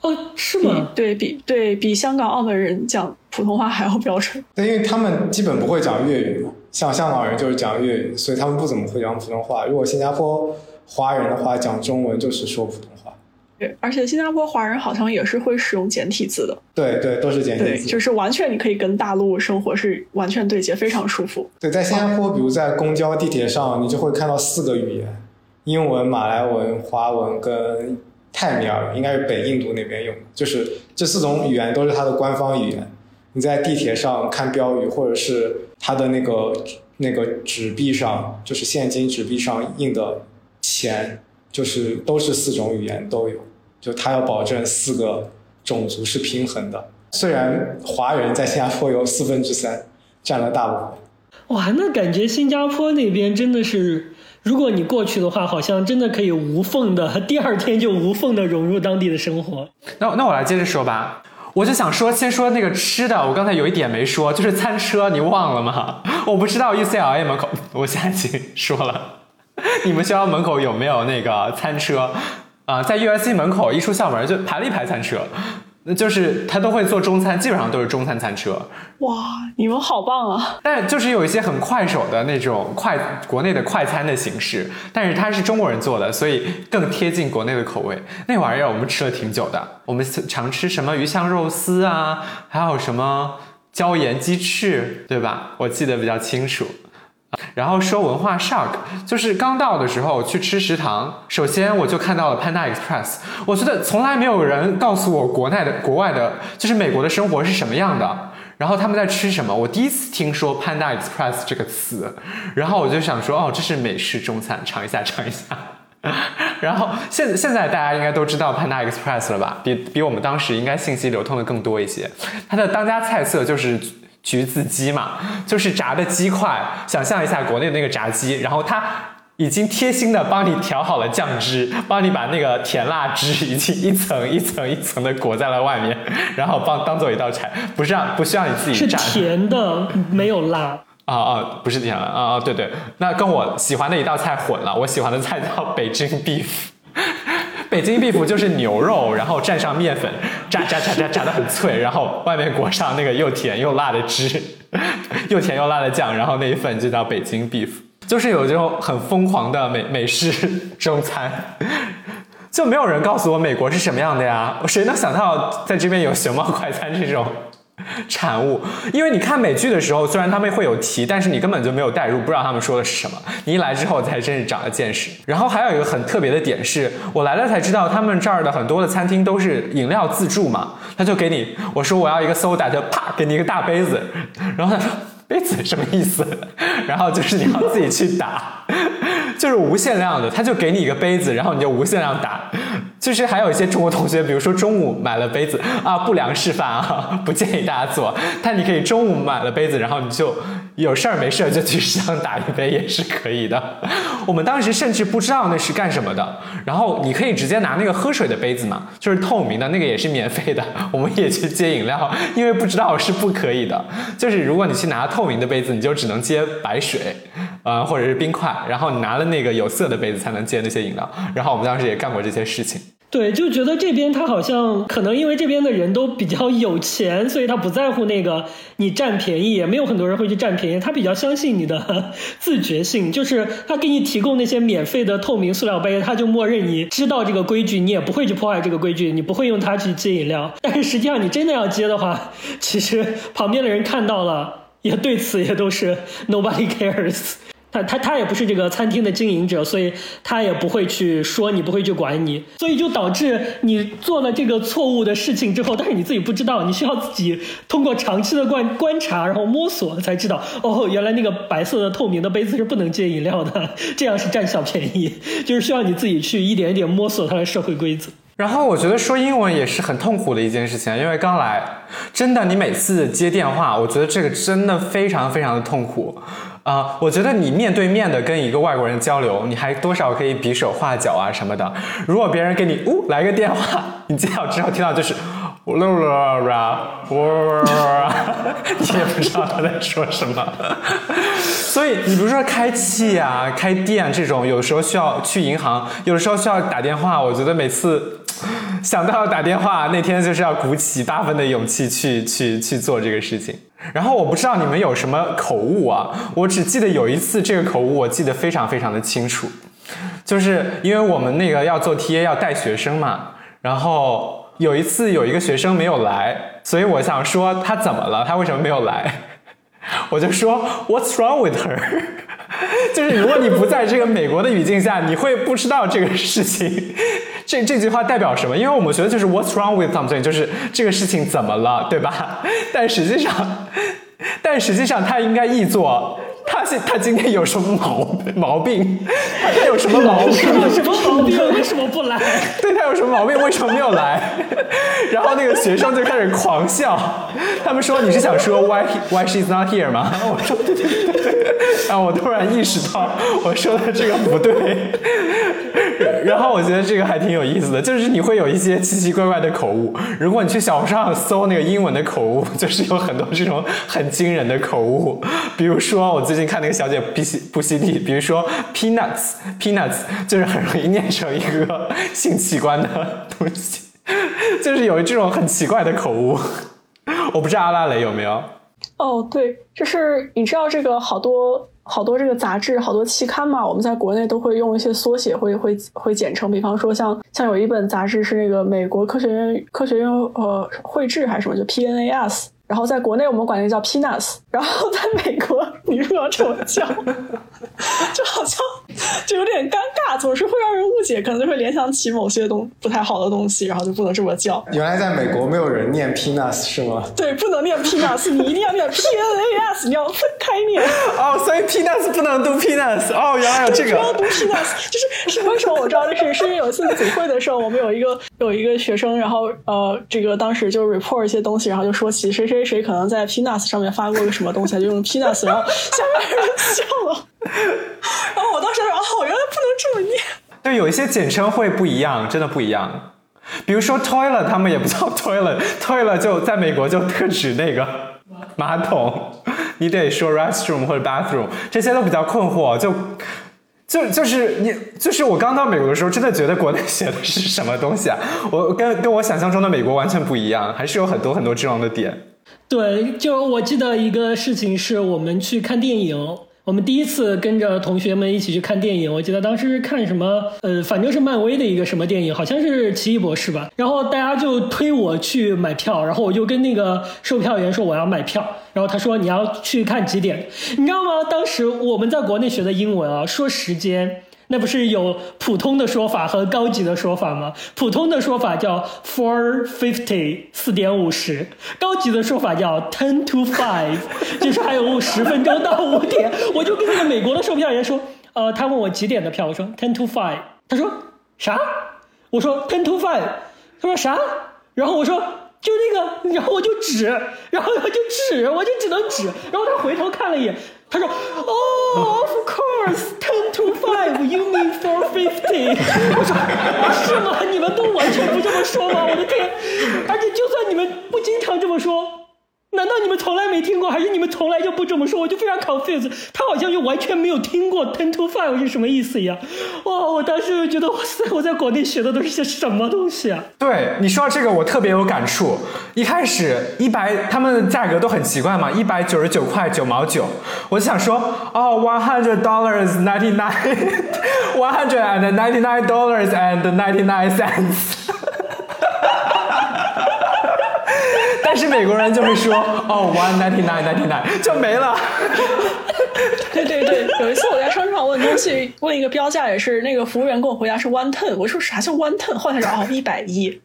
哦，是吗？对比对比香港、澳门人讲普通话还要标准。对，因为他们基本不会讲粤语嘛，像香港人就是讲粤语，所以他们不怎么会讲普通话。如果新加坡华人的话讲中文就是说普通话，对，而且新加坡华人好像也是会使用简体字的，对对，都是简体字，就是完全你可以跟大陆生活是完全对接，非常舒服。对，在新加坡，比如在公交、地铁上，你就会看到四个语言，英文、马来文、华文跟泰米尔，应该是北印度那边用，就是这四种语言都是它的官方语言。你在地铁上看标语，或者是它的那个那个纸币上，就是现金纸币上印的钱，就是都是四种语言都有。就他要保证四个种族是平衡的。虽然华人在新加坡有四分之三，占了大部分。哇，那感觉新加坡那边真的是，如果你过去的话，好像真的可以无缝的，第二天就无缝的融入当地的生活。那那我来接着说吧，我就想说，先说那个吃的，我刚才有一点没说，就是餐车，你忘了吗？(laughs) 我不知道 UCLA 门口，我现在已经说了，(laughs) 你们学校门口有没有那个餐车？啊，在 USC 门口一出校门就排了一排餐车。那就是他都会做中餐，基本上都是中餐餐车。哇，你们好棒啊！但就是有一些很快手的那种快国内的快餐的形式，但是它是中国人做的，所以更贴近国内的口味。那玩意儿我们吃了挺久的，我们常吃什么鱼香肉丝啊，还有什么椒盐鸡翅，对吧？我记得比较清楚。然后说文化 shock，就是刚到的时候去吃食堂，首先我就看到了 Panda Express，我觉得从来没有人告诉我国内的、国外的，就是美国的生活是什么样的，然后他们在吃什么，我第一次听说 Panda Express 这个词，然后我就想说，哦，这是美式中餐，尝一下，尝一下。(laughs) 然后现现在大家应该都知道 Panda Express 了吧？比比我们当时应该信息流通的更多一些，它的当家菜色就是。橘子鸡嘛，就是炸的鸡块，想象一下国内那个炸鸡，然后它已经贴心的帮你调好了酱汁，帮你把那个甜辣汁已经一层一层一层的裹在了外面，然后帮当做一道菜，不是让不需要你自己蘸。是甜的，没有辣。啊啊，不是甜的啊啊，对对，那跟我喜欢的一道菜混了，我喜欢的菜叫北京 beef。北京 beef 就是牛肉，然后蘸上面粉，炸炸炸炸炸的很脆，然后外面裹上那个又甜又辣的汁，(laughs) 又甜又辣的酱，然后那一份就叫北京 beef，就是有这种很疯狂的美美式 (laughs) 中餐，就没有人告诉我美国是什么样的呀？谁能想到在这边有熊猫快餐这种？(laughs) 产物，因为你看美剧的时候，虽然他们会有提，但是你根本就没有代入，不知道他们说的是什么。你一来之后，才真是长了见识。然后还有一个很特别的点是，我来了才知道，他们这儿的很多的餐厅都是饮料自助嘛，他就给你，我说我要一个 soda，就啪给你一个大杯子，然后他说杯子什么意思？(laughs) 然后就是你要自己去打，(laughs) 就是无限量的，他就给你一个杯子，然后你就无限量打。就是还有一些中国同学，比如说中午买了杯子啊，不良示范啊，(laughs) 不建议大家做。但你可以中午买了杯子，然后你就有事儿没事儿就去食堂打一杯也是可以的。(laughs) 我们当时甚至不知道那是干什么的。然后你可以直接拿那个喝水的杯子嘛，就是透明的那个也是免费的。(laughs) 我们也去接饮料，因为不知道是不可以的。就是如果你去拿透明的杯子，你就只能接白水，呃或者是冰块。然后你拿了那个有色的杯子才能接那些饮料。然后我们当时也干过这些事情。对，就觉得这边他好像可能因为这边的人都比较有钱，所以他不在乎那个你占便宜，也没有很多人会去占便宜。他比较相信你的 (laughs) 自觉性，就是他给你提供那些免费的透明塑料杯，他就默认你知道这个规矩，你也不会去破坏这个规矩，你不会用它去接饮料。但是实际上你真的要接的话，其实旁边的人看到了，也对此也都是 (laughs) nobody cares。他他他也不是这个餐厅的经营者，所以他也不会去说你，不会去管你，所以就导致你做了这个错误的事情之后，但是你自己不知道，你需要自己通过长期的观观察，然后摸索才知道，哦，原来那个白色的透明的杯子是不能接饮料的，这样是占小便宜，就是需要你自己去一点一点摸索它的社会规则。然后我觉得说英文也是很痛苦的一件事情，因为刚来，真的你每次接电话，我觉得这个真的非常非常的痛苦。啊，我觉得你面对面的跟一个外国人交流，你还多少可以比手画脚啊什么的。如果别人给你呜来个电话，你接好之后听到就是，呜啦啦啦，呜，(laughs) 你也不知道他在说什么。(laughs) 所以你比如说开气啊、开店这种，有时候需要去银行，有时候需要打电话，我觉得每次 (tsk) 想到要打电话那天，就是要鼓起八分的勇气去去去做这个事情。然后我不知道你们有什么口误啊，我只记得有一次这个口误，我记得非常非常的清楚，就是因为我们那个要做 TA 要带学生嘛，然后有一次有一个学生没有来，所以我想说他怎么了，他为什么没有来？我就说 What's wrong with her？就是如果你不在这个美国的语境下，你会不知道这个事情，这这句话代表什么？因为我们觉得就是 What's wrong with something，就是这个事情怎么了，对吧？(laughs) 但实际上，但实际上它应该译作。他现他今天有什么毛毛病？他有什么毛病？有什么毛病？为什么不来？对他有什么毛病？为什么没有来？然后那个学生就开始狂笑。他们说你是想说 why why she's not here 吗？我说对对对对。然后我突然意识到我说的这个不对。然后我觉得这个还挺有意思的，就是你会有一些奇奇怪怪的口误。如果你去小红书上搜那个英文的口误，就是有很多这种很惊人的口误。比如说我最近。看那个小姐布西布西蒂，比如说 peanuts peanuts，就是很容易念成一个性器官的东西，(laughs) 就是有这种很奇怪的口误。我不知道阿拉蕾有没有？哦，对，就是你知道这个好多好多这个杂志、好多期刊嘛，我们在国内都会用一些缩写，会会会简称。比方说像像有一本杂志是那个美国科学院科学院呃绘制还是什么，就 PNAS。然后在国内我们管那叫 peanuts，然后在美国你如果要这么叫，(laughs) 就好像就有点尴尬，总是会让人误解，可能就会联想起某些东不太好的东西，然后就不能这么叫。原来在美国没有人念 peanuts 是吗？对，不能念 peanuts，你一定要念 p n a s，你要分开念。(laughs) 哦，所以 peanuts 不能读 peanuts。哦，原来有这个。不要读 peanuts，就是是为什么我知道？就是是因为有一次组会的时候，我们有一个有一个学生，然后呃，这个当时就 report 一些东西，然后就说起谁谁。谁可能在 Peanuts 上面发过个什么东西，就用 Peanuts，然后下面人笑了。然后我当时说：“哦，原来不能这么念。”对，有一些简称会不一样，真的不一样。比如说 Toilet，他们也不叫 Toilet，Toilet 就在美国就特指那个马桶，你得说 Restroom 或者 Bathroom，这些都比较困惑。就就就是你，就是我刚到美国的时候，真的觉得国内写的是什么东西啊？我跟跟我想象中的美国完全不一样，还是有很多很多这样的点。对，就我记得一个事情，是我们去看电影。我们第一次跟着同学们一起去看电影，我记得当时看什么，呃，反正是漫威的一个什么电影，好像是奇异博士吧。然后大家就推我去买票，然后我就跟那个售票员说我要买票，然后他说你要去看几点？你知道吗？当时我们在国内学的英文啊，说时间。那不是有普通的说法和高级的说法吗？普通的说法叫 four fifty 四点五十，高级的说法叫 ten to five，(laughs) 就是还有十分钟到五点。我就跟那个美国的售票员说，呃，他问我几点的票，我说 ten to five，他说啥？我说 ten to five，他说啥？然后我说就那个，然后我就指，然后他就指，我就只能指，然后他回头看了一眼。他说：“Oh, of course, ten to five. You mean four fifty？” 我说：“是吗？你们都完全不这么说吗？我的天！而且就算你们不经常这么说。”难道你们从来没听过，还是你们从来就不这么说？我就非常 confused，他好像就完全没有听过 ten to five 是什么意思一样。哇，我当时就觉得哇塞，我在国内学的都是些什么东西啊？对你说到这个，我特别有感触。一开始一百，他们的价格都很奇怪嘛，一百九十九块九毛九，我就想说，哦，one hundred dollars ninety nine，one (laughs) hundred and ninety nine dollars and ninety nine cents。(laughs) 但是美国人就会说哦，one ninety nine ninety nine 就没了。(laughs) 对对对，有一次我在商场问东西，问一个标价，也是那个服务员跟我回答是 one ten，我说啥叫 one ten？后来说哦，(laughs) 一百一。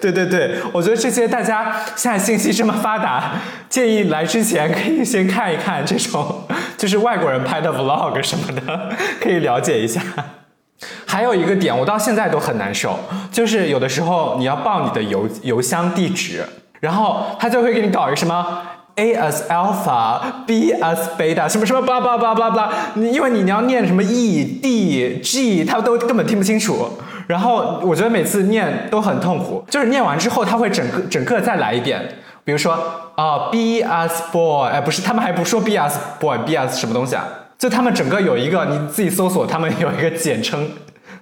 对对对，我觉得这些大家现在信息这么发达，建议来之前可以先看一看这种就是外国人拍的 vlog 什么的，可以了解一下。还有一个点，我到现在都很难受，就是有的时候你要报你的邮邮箱地址。然后他就会给你搞一个什么 a s alpha b s beta，什么什么巴拉巴拉巴拉巴拉，你因为你你要念什么 E D G，他都根本听不清楚。然后我觉得每次念都很痛苦，就是念完之后他会整个整个再来一遍。比如说啊 b s boy，哎不是，他们还不说 b s boy，b s 什么东西啊？就他们整个有一个你自己搜索，他们有一个简称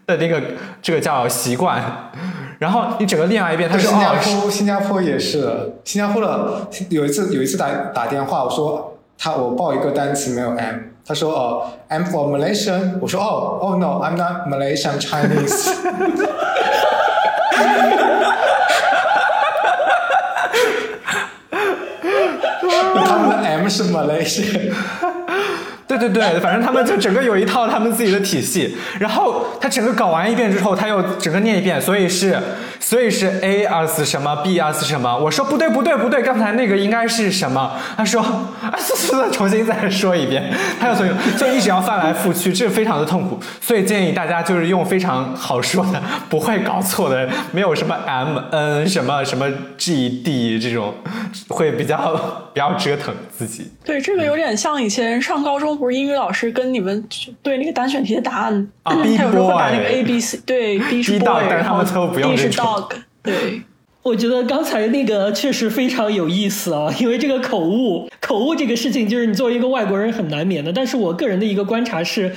的那个这个叫习惯。然后你整个练完一遍，他说：“新加坡，新加坡也是，新加坡的有一次有一次打打电话，我说他我报一个单词没有 M，他说哦，I'm for Malaysian，我说哦哦 no，I'm not Malaysian Chinese。(laughs) 他们的 M 是 Malaysian。对对对，反正他们就整个有一套他们自己的体系，然后他整个搞完一遍之后，他又整个念一遍，所以是，所以是 A 二次什么 B 二次什么，我说不对不对不对，刚才那个应该是什么？他说啊，(laughs) 是是是，重新再说一遍，他又所以就一直要翻来覆去，这非常的痛苦，所以建议大家就是用非常好说的，不会搞错的，没有什么 M N 什么什么 G D 这种，会比较 (laughs) 比较折腾自己。对，这个有点像以前上高中，不是英语老师跟你们对那个单选题的答案，啊他有时候会把那个 A B C，对 B 是 B boy，dog，但是他们然后不用 D 是这种 dog，对。我觉得刚才那个确实非常有意思啊，因为这个口误，口误这个事情就是你作为一个外国人很难免的。但是我个人的一个观察是，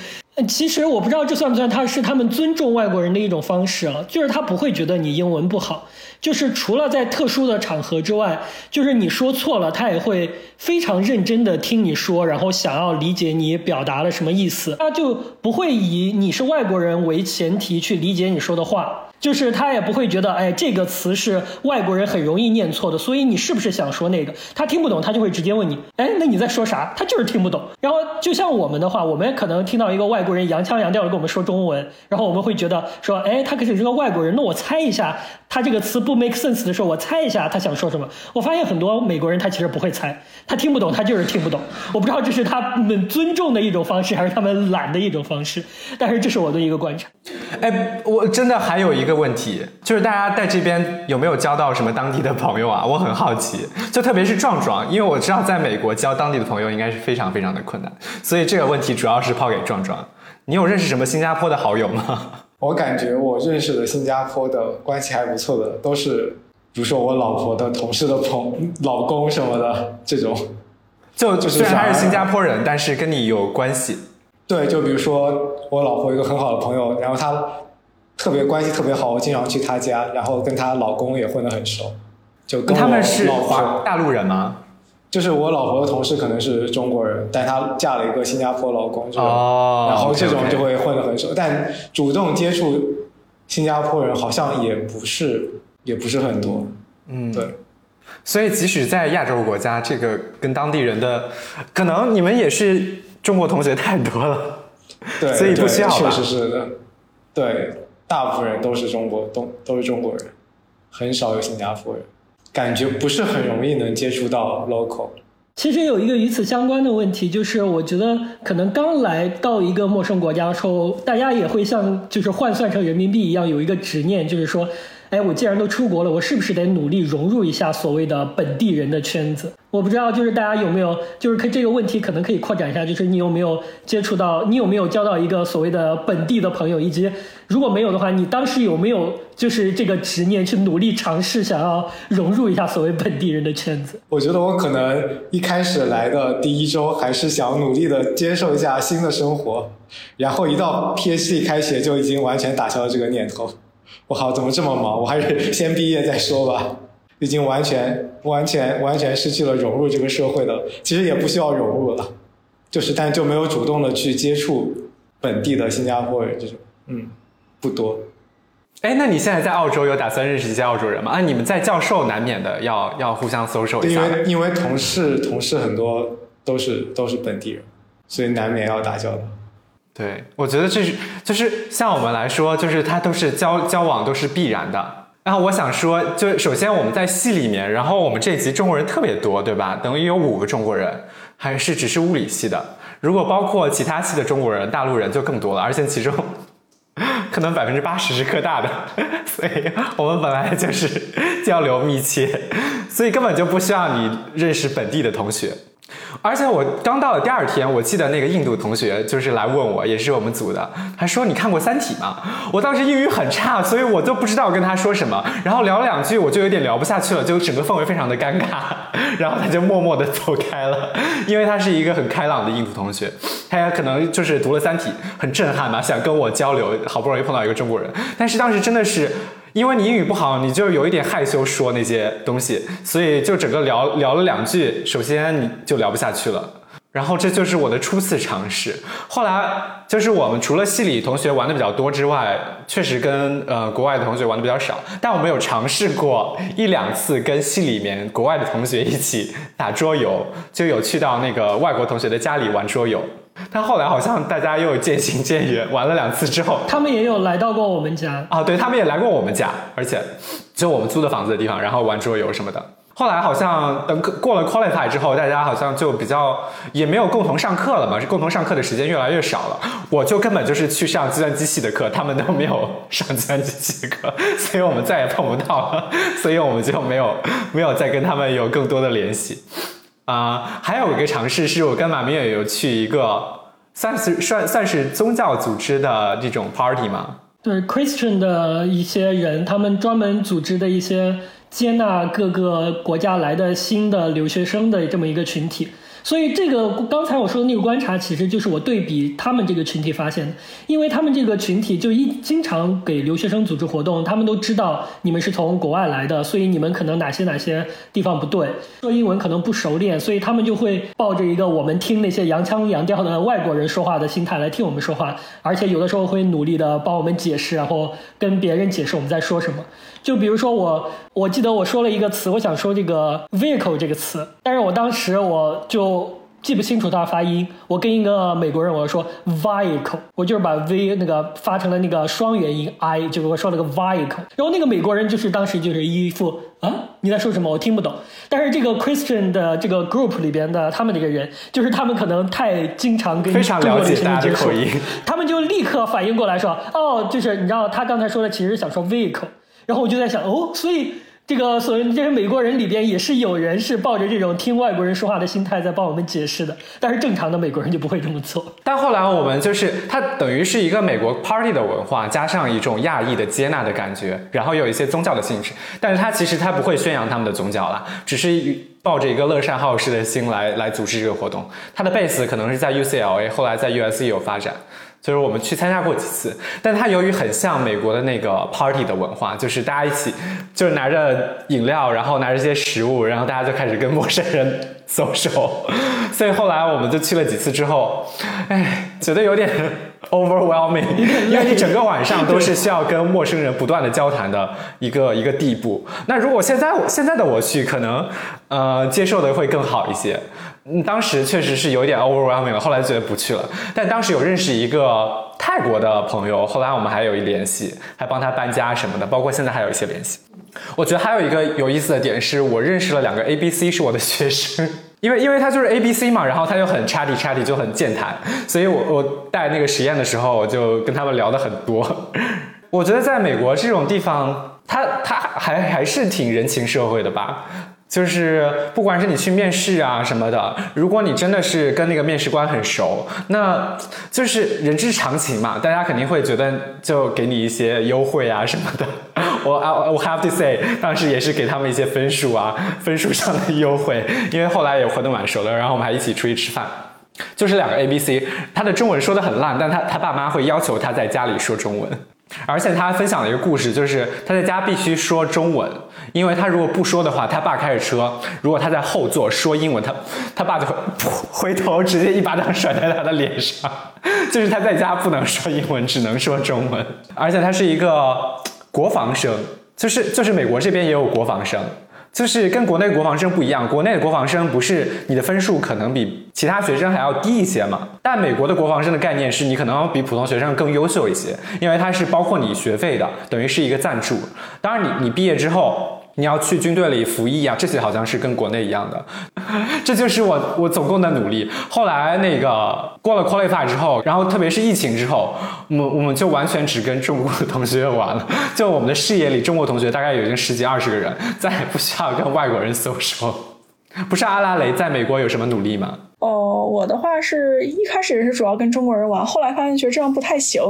其实我不知道这算不算他是他们尊重外国人的一种方式啊，就是他不会觉得你英文不好，就是除了在特殊的场合之外，就是你说错了，他也会非常认真的听你说，然后想要理解你表达了什么意思，他就不会以你是外国人为前提去理解你说的话。就是他也不会觉得，哎，这个词是外国人很容易念错的，所以你是不是想说那个？他听不懂，他就会直接问你，哎，那你在说啥？他就是听不懂。然后就像我们的话，我们可能听到一个外国人洋腔洋调的跟我们说中文，然后我们会觉得说，哎，他可是这个外国人，那我猜一下，他这个词不 make sense 的时候，我猜一下他想说什么。我发现很多美国人他其实不会猜，他听不懂，他就是听不懂。我不知道这是他们尊重的一种方式，还是他们懒的一种方式，但是这是我的一个观察。哎，我真的还有一个问题，就是大家在这边有没有交到什么当地的朋友啊？我很好奇，(laughs) 就特别是壮壮，因为我知道在美国交当地的朋友应该是非常非常的困难，所以这个问题主要是抛给壮壮。你有认识什么新加坡的好友吗？(laughs) 我感觉我认识的新加坡的关系还不错的，都是比如说我老婆的同事的朋老公什么的这种。就就是虽然他是新加坡人，但是跟你有关系。对，就比如说我老婆有一个很好的朋友，然后她特别关系特别好，我经常去她家，然后跟她老公也混得很熟，就跟他们是华，大陆人吗？就是我老婆的同事可能是中国人，但她嫁了一个新加坡老公，这种，哦然后这种就会混得很熟，但主动接触新加坡人好像也不是也不是很多，嗯，对。所以即使在亚洲国家，这个跟当地人的，可能你们也是中国同学太多了。对，所以不需要吧确实是的。对，大部分人都是中国，都都是中国人，很少有新加坡人，感觉不是很容易能接触到 local。其实有一个与此相关的问题，就是我觉得可能刚来到一个陌生国家的时候，大家也会像就是换算成人民币一样有一个执念，就是说，哎，我既然都出国了，我是不是得努力融入一下所谓的本地人的圈子？我不知道，就是大家有没有，就是可这个问题可能可以扩展一下，就是你有没有接触到，你有没有交到一个所谓的本地的朋友，以及如果没有的话，你当时有没有就是这个执念去努力尝试想要融入一下所谓本地人的圈子？我觉得我可能一开始来的第一周还是想努力的接受一下新的生活，然后一到 PhD 开学就已经完全打消了这个念头。我靠，怎么这么忙？我还是 (laughs) 先毕业再说吧。已经完全、完全、完全失去了融入这个社会的，其实也不需要融入了，就是但就没有主动的去接触本地的新加坡人这种，嗯，不多。哎，那你现在在澳洲有打算认识一些澳洲人吗？啊，你们在教授难免的要要互相 social 一因下。为因为同事同事很多都是都是本地人，所以难免要打交道。对，我觉得这是就是像我们来说，就是它都是交交往都是必然的。然后我想说，就首先我们在系里面，然后我们这一集中国人特别多，对吧？等于有五个中国人，还是只是物理系的。如果包括其他系的中国人、大陆人就更多了，而且其中可能百分之八十是科大的，所以我们本来就是交流密切，所以根本就不需要你认识本地的同学。而且我刚到了第二天，我记得那个印度同学就是来问我，也是我们组的，他说你看过《三体》吗？我当时英语很差，所以我就不知道跟他说什么，然后聊两句我就有点聊不下去了，就整个氛围非常的尴尬，然后他就默默的走开了，因为他是一个很开朗的印度同学，(laughs) 他也可能就是读了《三体》很震撼嘛，想跟我交流，好不容易碰到一个中国人，但是当时真的是。因为你英语不好，你就有一点害羞说那些东西，所以就整个聊聊了两句，首先你就聊不下去了。然后这就是我的初次尝试。后来就是我们除了系里同学玩的比较多之外，确实跟呃国外的同学玩的比较少。但我们有尝试过一两次跟系里面国外的同学一起打桌游，就有去到那个外国同学的家里玩桌游。但后来好像大家又渐行渐远，玩了两次之后，他们也有来到过我们家啊，对他们也来过我们家，而且就我们租的房子的地方，然后玩桌游什么的。后来好像等过了 qualify 之后，大家好像就比较也没有共同上课了嘛，是共同上课的时间越来越少了。我就根本就是去上计算机系的课，他们都没有上计算机系的课，所以我们再也碰不到了，所以我们就没有没有再跟他们有更多的联系。啊，还有一个尝试是我跟马明远有去一个算是算算是宗教组织的这种 party 嘛。对 Christian 的一些人，他们专门组织的一些接纳各个国家来的新的留学生的这么一个群体。所以这个刚才我说的那个观察，其实就是我对比他们这个群体发现的，因为他们这个群体就一经常给留学生组织活动，他们都知道你们是从国外来的，所以你们可能哪些哪些地方不对，说英文可能不熟练，所以他们就会抱着一个我们听那些洋腔洋调的外国人说话的心态来听我们说话，而且有的时候会努力的帮我们解释，然后跟别人解释我们在说什么。就比如说我，我记得我说了一个词，我想说这个 vehicle 这个词，但是我当时我就记不清楚它发音。我跟一个美国人我说 vehicle，我就是把 v 那个发成了那个双元音 i，就是我说了个 vehicle。然后那个美国人就是当时就是一副啊你在说什么我听不懂。但是这个 Christian 的这个 group 里边的他们那个人，就是他们可能太经常跟非常了解大家的口音，他们就立刻反应过来说哦，就是你知道他刚才说的其实想说 vehicle。然后我就在想，哦，所以这个所谓这些美国人里边也是有人是抱着这种听外国人说话的心态在帮我们解释的，但是正常的美国人就不会这么做。但后来我们就是它等于是一个美国 party 的文化，加上一种亚裔的接纳的感觉，然后有一些宗教的性质，但是它其实它不会宣扬他们的宗教了，只是抱着一个乐善好施的心来来组织这个活动。它的 base 可能是在 UCLA，后来在 USC 有发展。就是我们去参加过几次，但它由于很像美国的那个 party 的文化，就是大家一起，就是拿着饮料，然后拿着一些食物，然后大家就开始跟陌生人 social，(laughs) 所以后来我们就去了几次之后，哎，觉得有点 (laughs) overwhelming，因为你整个晚上都是需要跟陌生人不断的交谈的一个一个地步。那如果现在现在的我去，可能呃接受的会更好一些。嗯，当时确实是有点 overwhelming 了，后来觉得不去了。但当时有认识一个泰国的朋友，后来我们还有一联系，还帮他搬家什么的，包括现在还有一些联系。我觉得还有一个有意思的点是，我认识了两个 A B C 是我的学生，因为因为他就是 A B C 嘛，然后他就很 chatty chatty 就很健谈，所以我我带那个实验的时候，我就跟他们聊的很多。我觉得在美国这种地方，他他还还是挺人情社会的吧。就是不管是你去面试啊什么的，如果你真的是跟那个面试官很熟，那就是人之常情嘛，大家肯定会觉得就给你一些优惠啊什么的。(laughs) 我啊，我 have to say，当时也是给他们一些分数啊，分数上的优惠，因为后来也活得蛮熟的，然后我们还一起出去吃饭。就是两个 A B C，他的中文说的很烂，但他他爸妈会要求他在家里说中文。而且他还分享了一个故事，就是他在家必须说中文，因为他如果不说的话，他爸开着车，如果他在后座说英文，他他爸就会回头直接一巴掌甩在他的脸上。就是他在家不能说英文，只能说中文。而且他是一个国防生，就是就是美国这边也有国防生。就是跟国内国防生不一样，国内的国防生不是你的分数可能比其他学生还要低一些嘛？但美国的国防生的概念是你可能比普通学生更优秀一些，因为它是包括你学费的，等于是一个赞助。当然，你你毕业之后。你要去军队里服役啊，这些好像是跟国内一样的，(laughs) 这就是我我总共的努力。后来那个过了 qualify 之后，然后特别是疫情之后，我们我们就完全只跟中国的同学玩了。(laughs) 就我们的视野里，中国同学大概已经十几二十个人，再也不需要跟外国人 social。不是阿拉蕾在美国有什么努力吗？哦，我的话是一开始也是主要跟中国人玩，后来发现觉得这样不太行。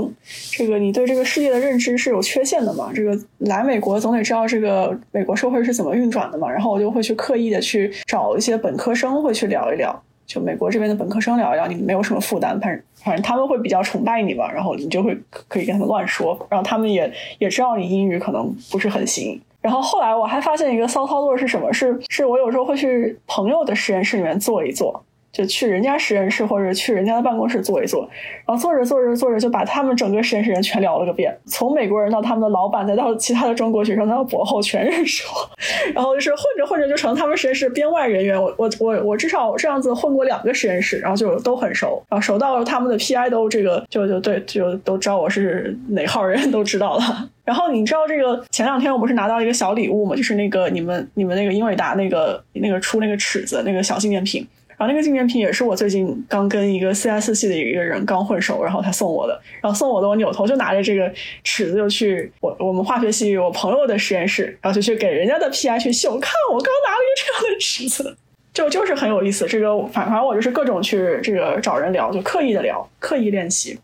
这个你对这个世界的认知是有缺陷的嘛？这个来美国总得知道这个美国社会是怎么运转的嘛？然后我就会去刻意的去找一些本科生会去聊一聊，就美国这边的本科生聊一聊，你没有什么负担，反正反正他们会比较崇拜你嘛，然后你就会可以跟他们乱说，然后他们也也知道你英语可能不是很行。然后后来我还发现一个骚操作是什么？是是我有时候会去朋友的实验室里面坐一坐。就去人家实验室或者去人家的办公室坐一坐，然后坐着坐着坐着就把他们整个实验室人全聊了个遍，从美国人到他们的老板，再到其他的中国学生，再到博后，全认识我。(laughs) 然后就是混着混着就成他们实验室编外人员。我我我我至少这样子混过两个实验室，然后就都很熟，然后熟到他们的 PI 都这个就就对就都知道我是哪号人都知道了。(laughs) 然后你知道这个前两天我不是拿到一个小礼物嘛，就是那个你们你们那个英伟达那个那个出那个尺子那个小纪念品。然后那个纪念品也是我最近刚跟一个 CS 系的一个人刚混熟，然后他送我的。然后送我的，我扭头就拿着这个尺子就去我我们化学系我朋友的实验室，然后就去给人家的 PI 去秀，看我刚拿了一个这样的尺子，就就是很有意思。这个反正我就是各种去这个找人聊，就刻意的聊，刻意练习。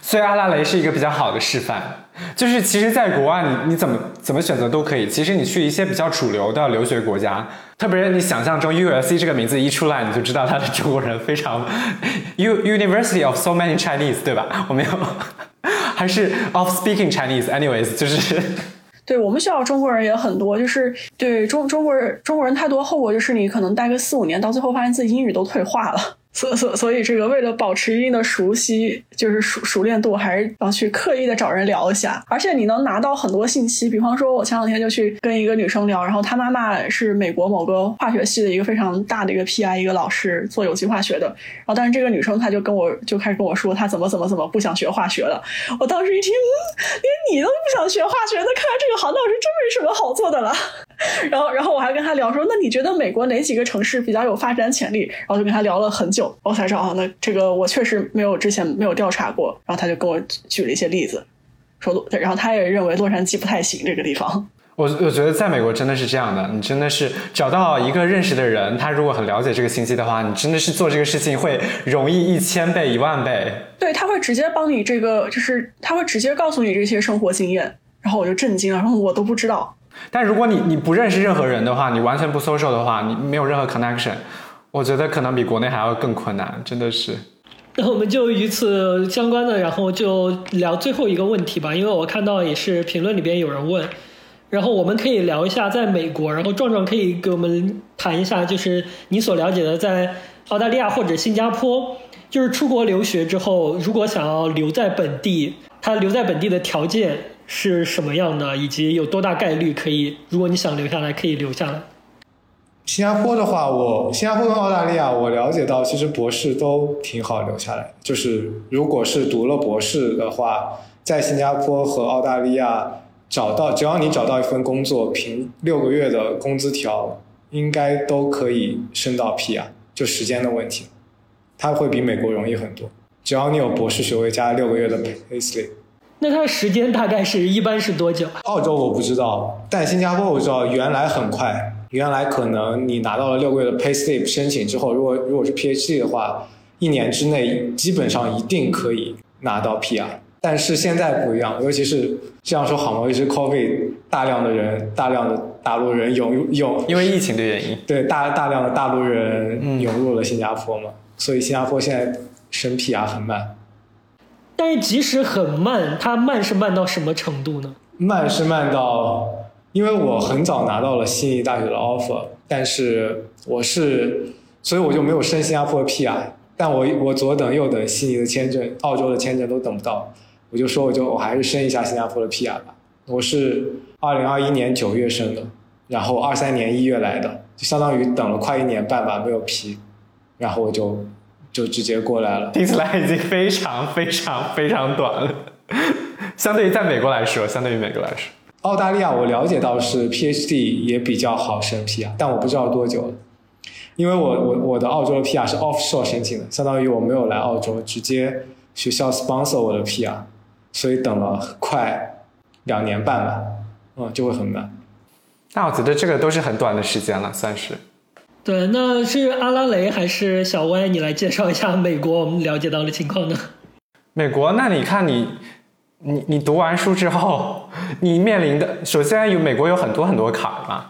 所以阿拉蕾是一个比较好的示范，就是其实，在国外你你怎么怎么选择都可以。其实你去一些比较主流的留学国家，特别是你想象中 U S C 这个名字一出来，你就知道它的中国人非常 U University of so many Chinese，对吧？我没有，还是 of speaking Chinese，anyways，就是。对我们学校中国人也很多，就是对中中国人中国人太多，后果就是你可能待个四五年，到最后发现自己英语都退化了。所所所以，这个为了保持一定的熟悉，就是熟熟练度，还是要去刻意的找人聊一下。而且你能拿到很多信息，比方说，我前两天就去跟一个女生聊，然后她妈妈是美国某个化学系的一个非常大的一个 PI 一个老师，做有机化学的。然后，但是这个女生她就跟我就开始跟我说，她怎么怎么怎么不想学化学了。我当时一听，嗯，连你都不想学化学，那看来这个行当是真没什么好做的了。(laughs) 然后，然后我还跟他聊说，那你觉得美国哪几个城市比较有发展潜力？然后就跟他聊了很久，我才知道啊，那这个我确实没有之前没有调查过。然后他就跟我举了一些例子，说，然后他也认为洛杉矶不太行这个地方。我我觉得在美国真的是这样的，你真的是找到一个认识的人，他如果很了解这个信息的话，你真的是做这个事情会容易一千倍、一万倍。对，他会直接帮你这个，就是他会直接告诉你这些生活经验。然后我就震惊了，然后我都不知道。但如果你你不认识任何人的话，你完全不 social 的话，你没有任何 connection，我觉得可能比国内还要更困难，真的是。那我们就与此相关的，然后就聊最后一个问题吧，因为我看到也是评论里边有人问，然后我们可以聊一下在美国，然后壮壮可以给我们谈一下，就是你所了解的在澳大利亚或者新加坡，就是出国留学之后，如果想要留在本地，他留在本地的条件。是什么样的，以及有多大概率可以？如果你想留下来，可以留下来。新加坡的话，我新加坡跟澳大利亚，我了解到其实博士都挺好留下来。就是如果是读了博士的话，在新加坡和澳大利亚找到，只要你找到一份工作，凭六个月的工资条，应该都可以升到 P 啊，就时间的问题，它会比美国容易很多。只要你有博士学位加六个月的 pay slip。那它时间大概是一般是多久？澳洲我不知道，但新加坡我知道，原来很快。原来可能你拿到了六个月的 pay slip 申请之后，如果如果是 PhD 的话，一年之内基本上一定可以拿到 PR。但是现在不一样，尤其是这样说好吗？尤其是 COVID，大量的人，大量的大陆人涌涌，因为疫情的原因，对大大量的大陆人涌入了新加坡嘛，所以新加坡现在申 PR 很慢。但是即使很慢，它慢是慢到什么程度呢？慢是慢到，因为我很早拿到了悉尼大学的 offer，但是我是，所以我就没有申新加坡的 PR，但我我左等右等悉尼的签证、澳洲的签证都等不到，我就说我就我还是申一下新加坡的 PR 吧。我是二零二一年九月申的，然后二三年一月来的，就相当于等了快一年半吧，没有批，然后我就。就直接过来了，听起来已经非常非常非常短了。(laughs) 相对于在美国来说，相对于美国来说，澳大利亚我了解到是 PhD 也比较好申批啊但我不知道多久。因为我我我的澳洲的 PR 是 offshore 申请的，相当于我没有来澳洲，直接学校 sponsor 我的 PR，所以等了快两年半吧，嗯，就会很慢。那我觉得这个都是很短的时间了，算是。对，那是阿拉蕾还是小歪？你来介绍一下美国我们了解到的情况呢？美国，那你看你，你你读完书之后，(laughs) 你面临的首先有美国有很多很多坎儿嘛，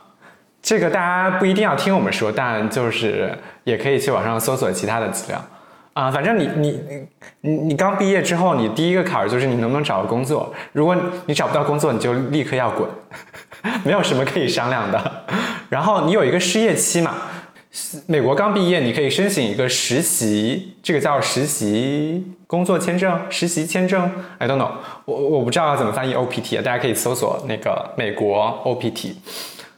这个大家不一定要听我们说，但就是也可以去网上搜索其他的资料啊。反正你你你你刚毕业之后，你第一个坎儿就是你能不能找到工作。如果你找不到工作，你就立刻要滚，(laughs) 没有什么可以商量的。(laughs) 然后你有一个失业期嘛。美国刚毕业，你可以申请一个实习，这个叫实习工作签证、实习签证。I don't know，我我不知道要怎么翻译 OPT，啊大家可以搜索那个美国 OPT。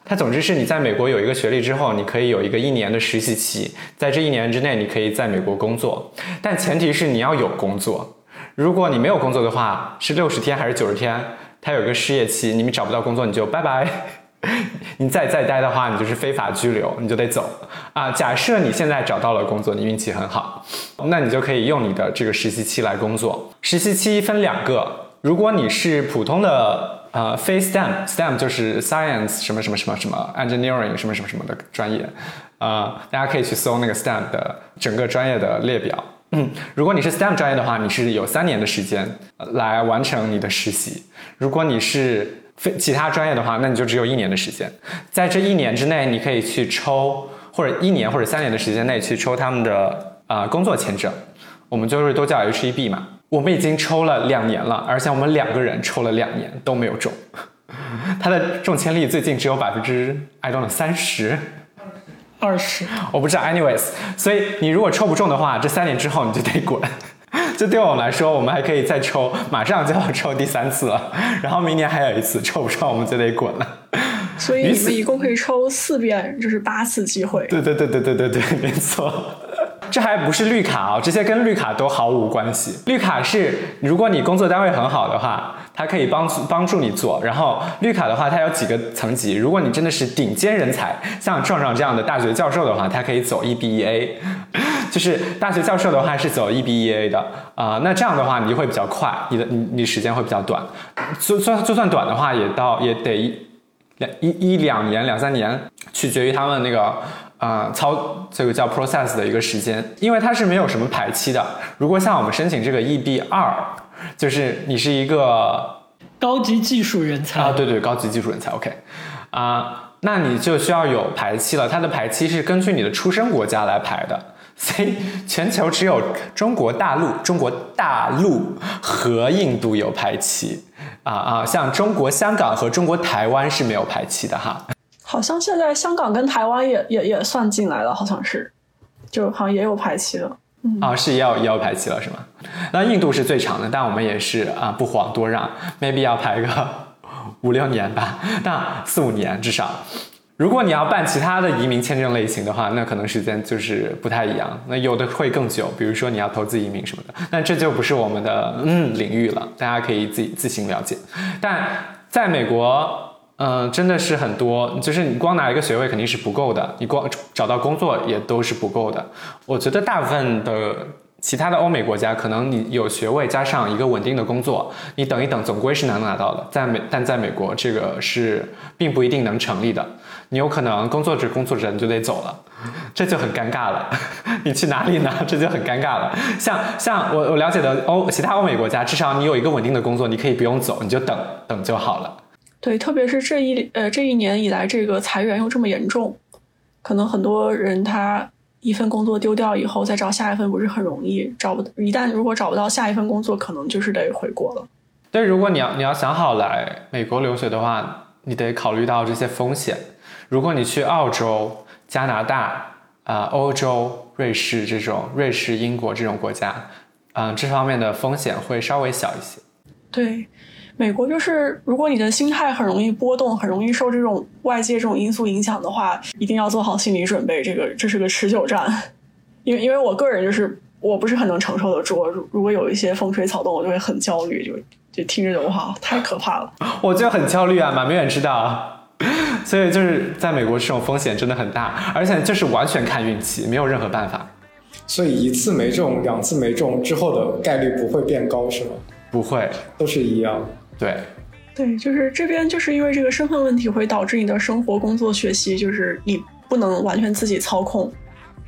它总之是你在美国有一个学历之后，你可以有一个一年的实习期，在这一年之内，你可以在美国工作，但前提是你要有工作。如果你没有工作的话，是六十天还是九十天？它有一个失业期，你们找不到工作你就拜拜。(laughs) 你再再待的话，你就是非法拘留，你就得走啊。假设你现在找到了工作，你运气很好，那你就可以用你的这个实习期来工作。实习期分两个，如果你是普通的呃非 STEM，STEM 就是 Science 什么什么什么什么 Engineering 什么什么什么的专业，啊，大家可以去搜那个 STEM 的整个专业的列表。嗯，如果你是 STEM 专业的话，你是有三年的时间来完成你的实习。如果你是非其他专业的话，那你就只有一年的时间，在这一年之内，你可以去抽，或者一年或者三年的时间内去抽他们的啊工作签证，我们就是都叫 H1B 嘛。我们已经抽了两年了，而且我们两个人抽了两年都没有中，他的中签率最近只有百分之 I don't know 三十，二十，我不知道。Anyways，所以你如果抽不中的话，这三年之后你就得滚。(laughs) 这对我们来说，我们还可以再抽，马上就要抽第三次了，然后明年还有一次，抽不上我们就得滚了。所以你们一共可以抽四遍，就是八次机会。对对对对对对对，没错。这还不是绿卡啊，这些跟绿卡都毫无关系。绿卡是如果你工作单位很好的话，它可以帮助帮助你做。然后绿卡的话，它有几个层级。如果你真的是顶尖人才，像壮壮这样的大学教授的话，它可以走 EBA。就是大学教授的话是走 EBEA 的啊，那这样的话你就会比较快，你的你你时间会比较短。就算就算短的话，也到也得一两一一两年两三年，取决于他们那个。啊，操这个叫 process 的一个时间，因为它是没有什么排期的。如果像我们申请这个 EB 二，就是你是一个高级技术人才啊，对对，高级技术人才，OK，啊，那你就需要有排期了。它的排期是根据你的出生国家来排的，所以全球只有中国大陆、中国大陆和印度有排期，啊啊，像中国香港和中国台湾是没有排期的哈。好像现在香港跟台湾也也也算进来了，好像是，就好像也有排期了。嗯，啊，是也有也有排期了是吗？那印度是最长的，但我们也是啊不遑多让，maybe 要排个五六年吧，那四五年至少。如果你要办其他的移民签证类型的话，那可能时间就是不太一样，那有的会更久，比如说你要投资移民什么的，那这就不是我们的嗯领域了，大家可以自己自行了解。但在美国。嗯，真的是很多，就是你光拿一个学位肯定是不够的，你光找到工作也都是不够的。我觉得大部分的其他的欧美国家，可能你有学位加上一个稳定的工作，你等一等总归是能拿到的。在美，但在美国这个是并不一定能成立的。你有可能工作着工作着你就得走了，这就很尴尬了。(laughs) 你去哪里呢？(laughs) 这就很尴尬了。像像我我了解的欧其他欧美国家，至少你有一个稳定的工作，你可以不用走，你就等等就好了。对，特别是这一呃这一年以来，这个裁员又这么严重，可能很多人他一份工作丢掉以后，再找下一份不是很容易，找不一旦如果找不到下一份工作，可能就是得回国了。对，如果你要你要想好来美国留学的话，你得考虑到这些风险。如果你去澳洲、加拿大、啊欧洲、瑞士这种瑞士、英国这种国家，嗯，这方面的风险会稍微小一些。对。美国就是，如果你的心态很容易波动，很容易受这种外界这种因素影响的话，一定要做好心理准备。这个这是个持久战，(laughs) 因为因为我个人就是我不是很能承受得住。如如果有一些风吹草动，我就会很焦虑，就就听着就哇，太可怕了。(laughs) 我就很焦虑啊，马明远知道。(laughs) 所以就是在美国这种风险真的很大，而且就是完全看运气，没有任何办法。所以一次没中，两次没中之后的概率不会变高是吗？不会，都是一样。对，对，就是这边就是因为这个身份问题会导致你的生活、工作、学习，就是你不能完全自己操控，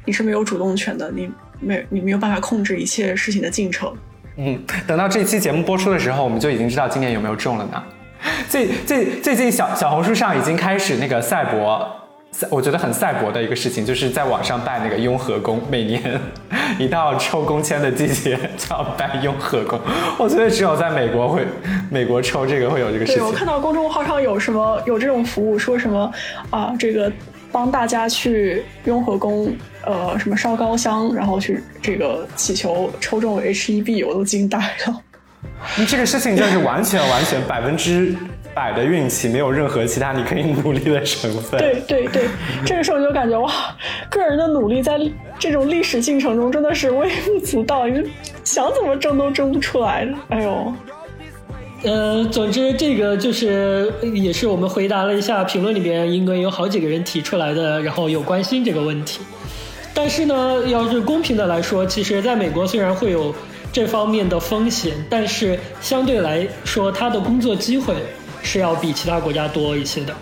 你是没有主动权的，你没你没有办法控制一切事情的进程。嗯，等到这期节目播出的时候，我们就已经知道今年有没有中了呢。(laughs) 最最最近小小红书上已经开始那个赛博。我觉得很赛博的一个事情，就是在网上办那个雍和宫，每年 (laughs) 一到抽工签的季节 (laughs) 就要办雍和宫。我觉得只有在美国会，美国抽这个会有这个事情。对我看到公众号上有什么有这种服务，说什么啊，这个帮大家去雍和宫，呃，什么烧高香，然后去这个祈求抽中 H E B，我都惊呆了。你这个事情就是完全完全百分之百的运气，没有任何其他你可以努力的成分。对对对，这个时候就感觉哇，个人的努力在这种历史进程中真的是微不足道，你想怎么争都争不出来。哎呦。呃，总之这个就是也是我们回答了一下评论里边，应该有好几个人提出来的，然后有关心这个问题。但是呢，要是公平的来说，其实在美国虽然会有这方面的风险，但是相对来说，他的工作机会是要比其他国家多一些的。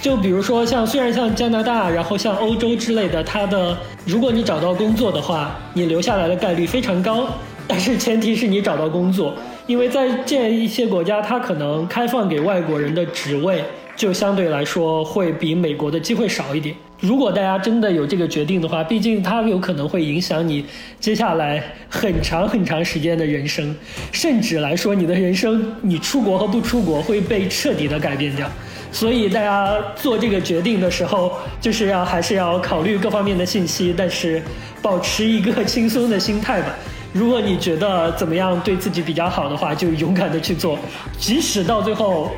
就比如说像虽然像加拿大，然后像欧洲之类的，它的如果你找到工作的话，你留下来的概率非常高，但是前提是你找到工作。因为在这一些国家，它可能开放给外国人的职位就相对来说会比美国的机会少一点。如果大家真的有这个决定的话，毕竟它有可能会影响你接下来很长很长时间的人生，甚至来说你的人生，你出国和不出国会被彻底的改变掉。所以大家做这个决定的时候，就是要还是要考虑各方面的信息，但是保持一个轻松的心态吧。如果你觉得怎么样对自己比较好的话，就勇敢的去做，即使到最后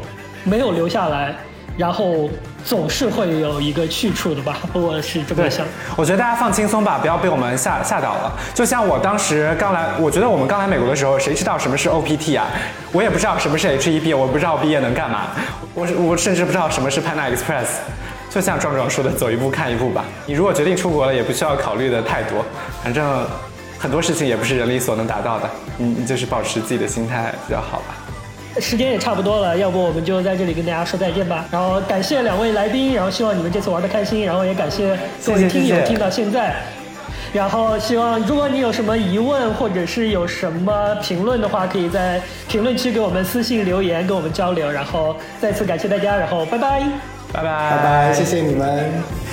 没有留下来，然后总是会有一个去处的吧。(laughs) 我是这么想。我觉得大家放轻松吧，不要被我们吓吓到了。就像我当时刚来，我觉得我们刚来美国的时候，谁知道什么是 OPT 啊？我也不知道什么是 HEB，我不知道毕业能干嘛。我我甚至不知道什么是 Pan Express。就像壮壮说的，走一步看一步吧。你如果决定出国了，也不需要考虑的太多，反正。很多事情也不是人力所能达到的，你你就是保持自己的心态比较好吧。时间也差不多了，要不我们就在这里跟大家说再见吧。然后感谢两位来宾，然后希望你们这次玩的开心，然后也感谢各位听友听到现在。然后希望如果你有什么疑问或者是有什么评论的话，可以在评论区给我们私信留言跟我们交流。然后再次感谢大家，然后拜拜，拜拜拜拜，谢谢你们。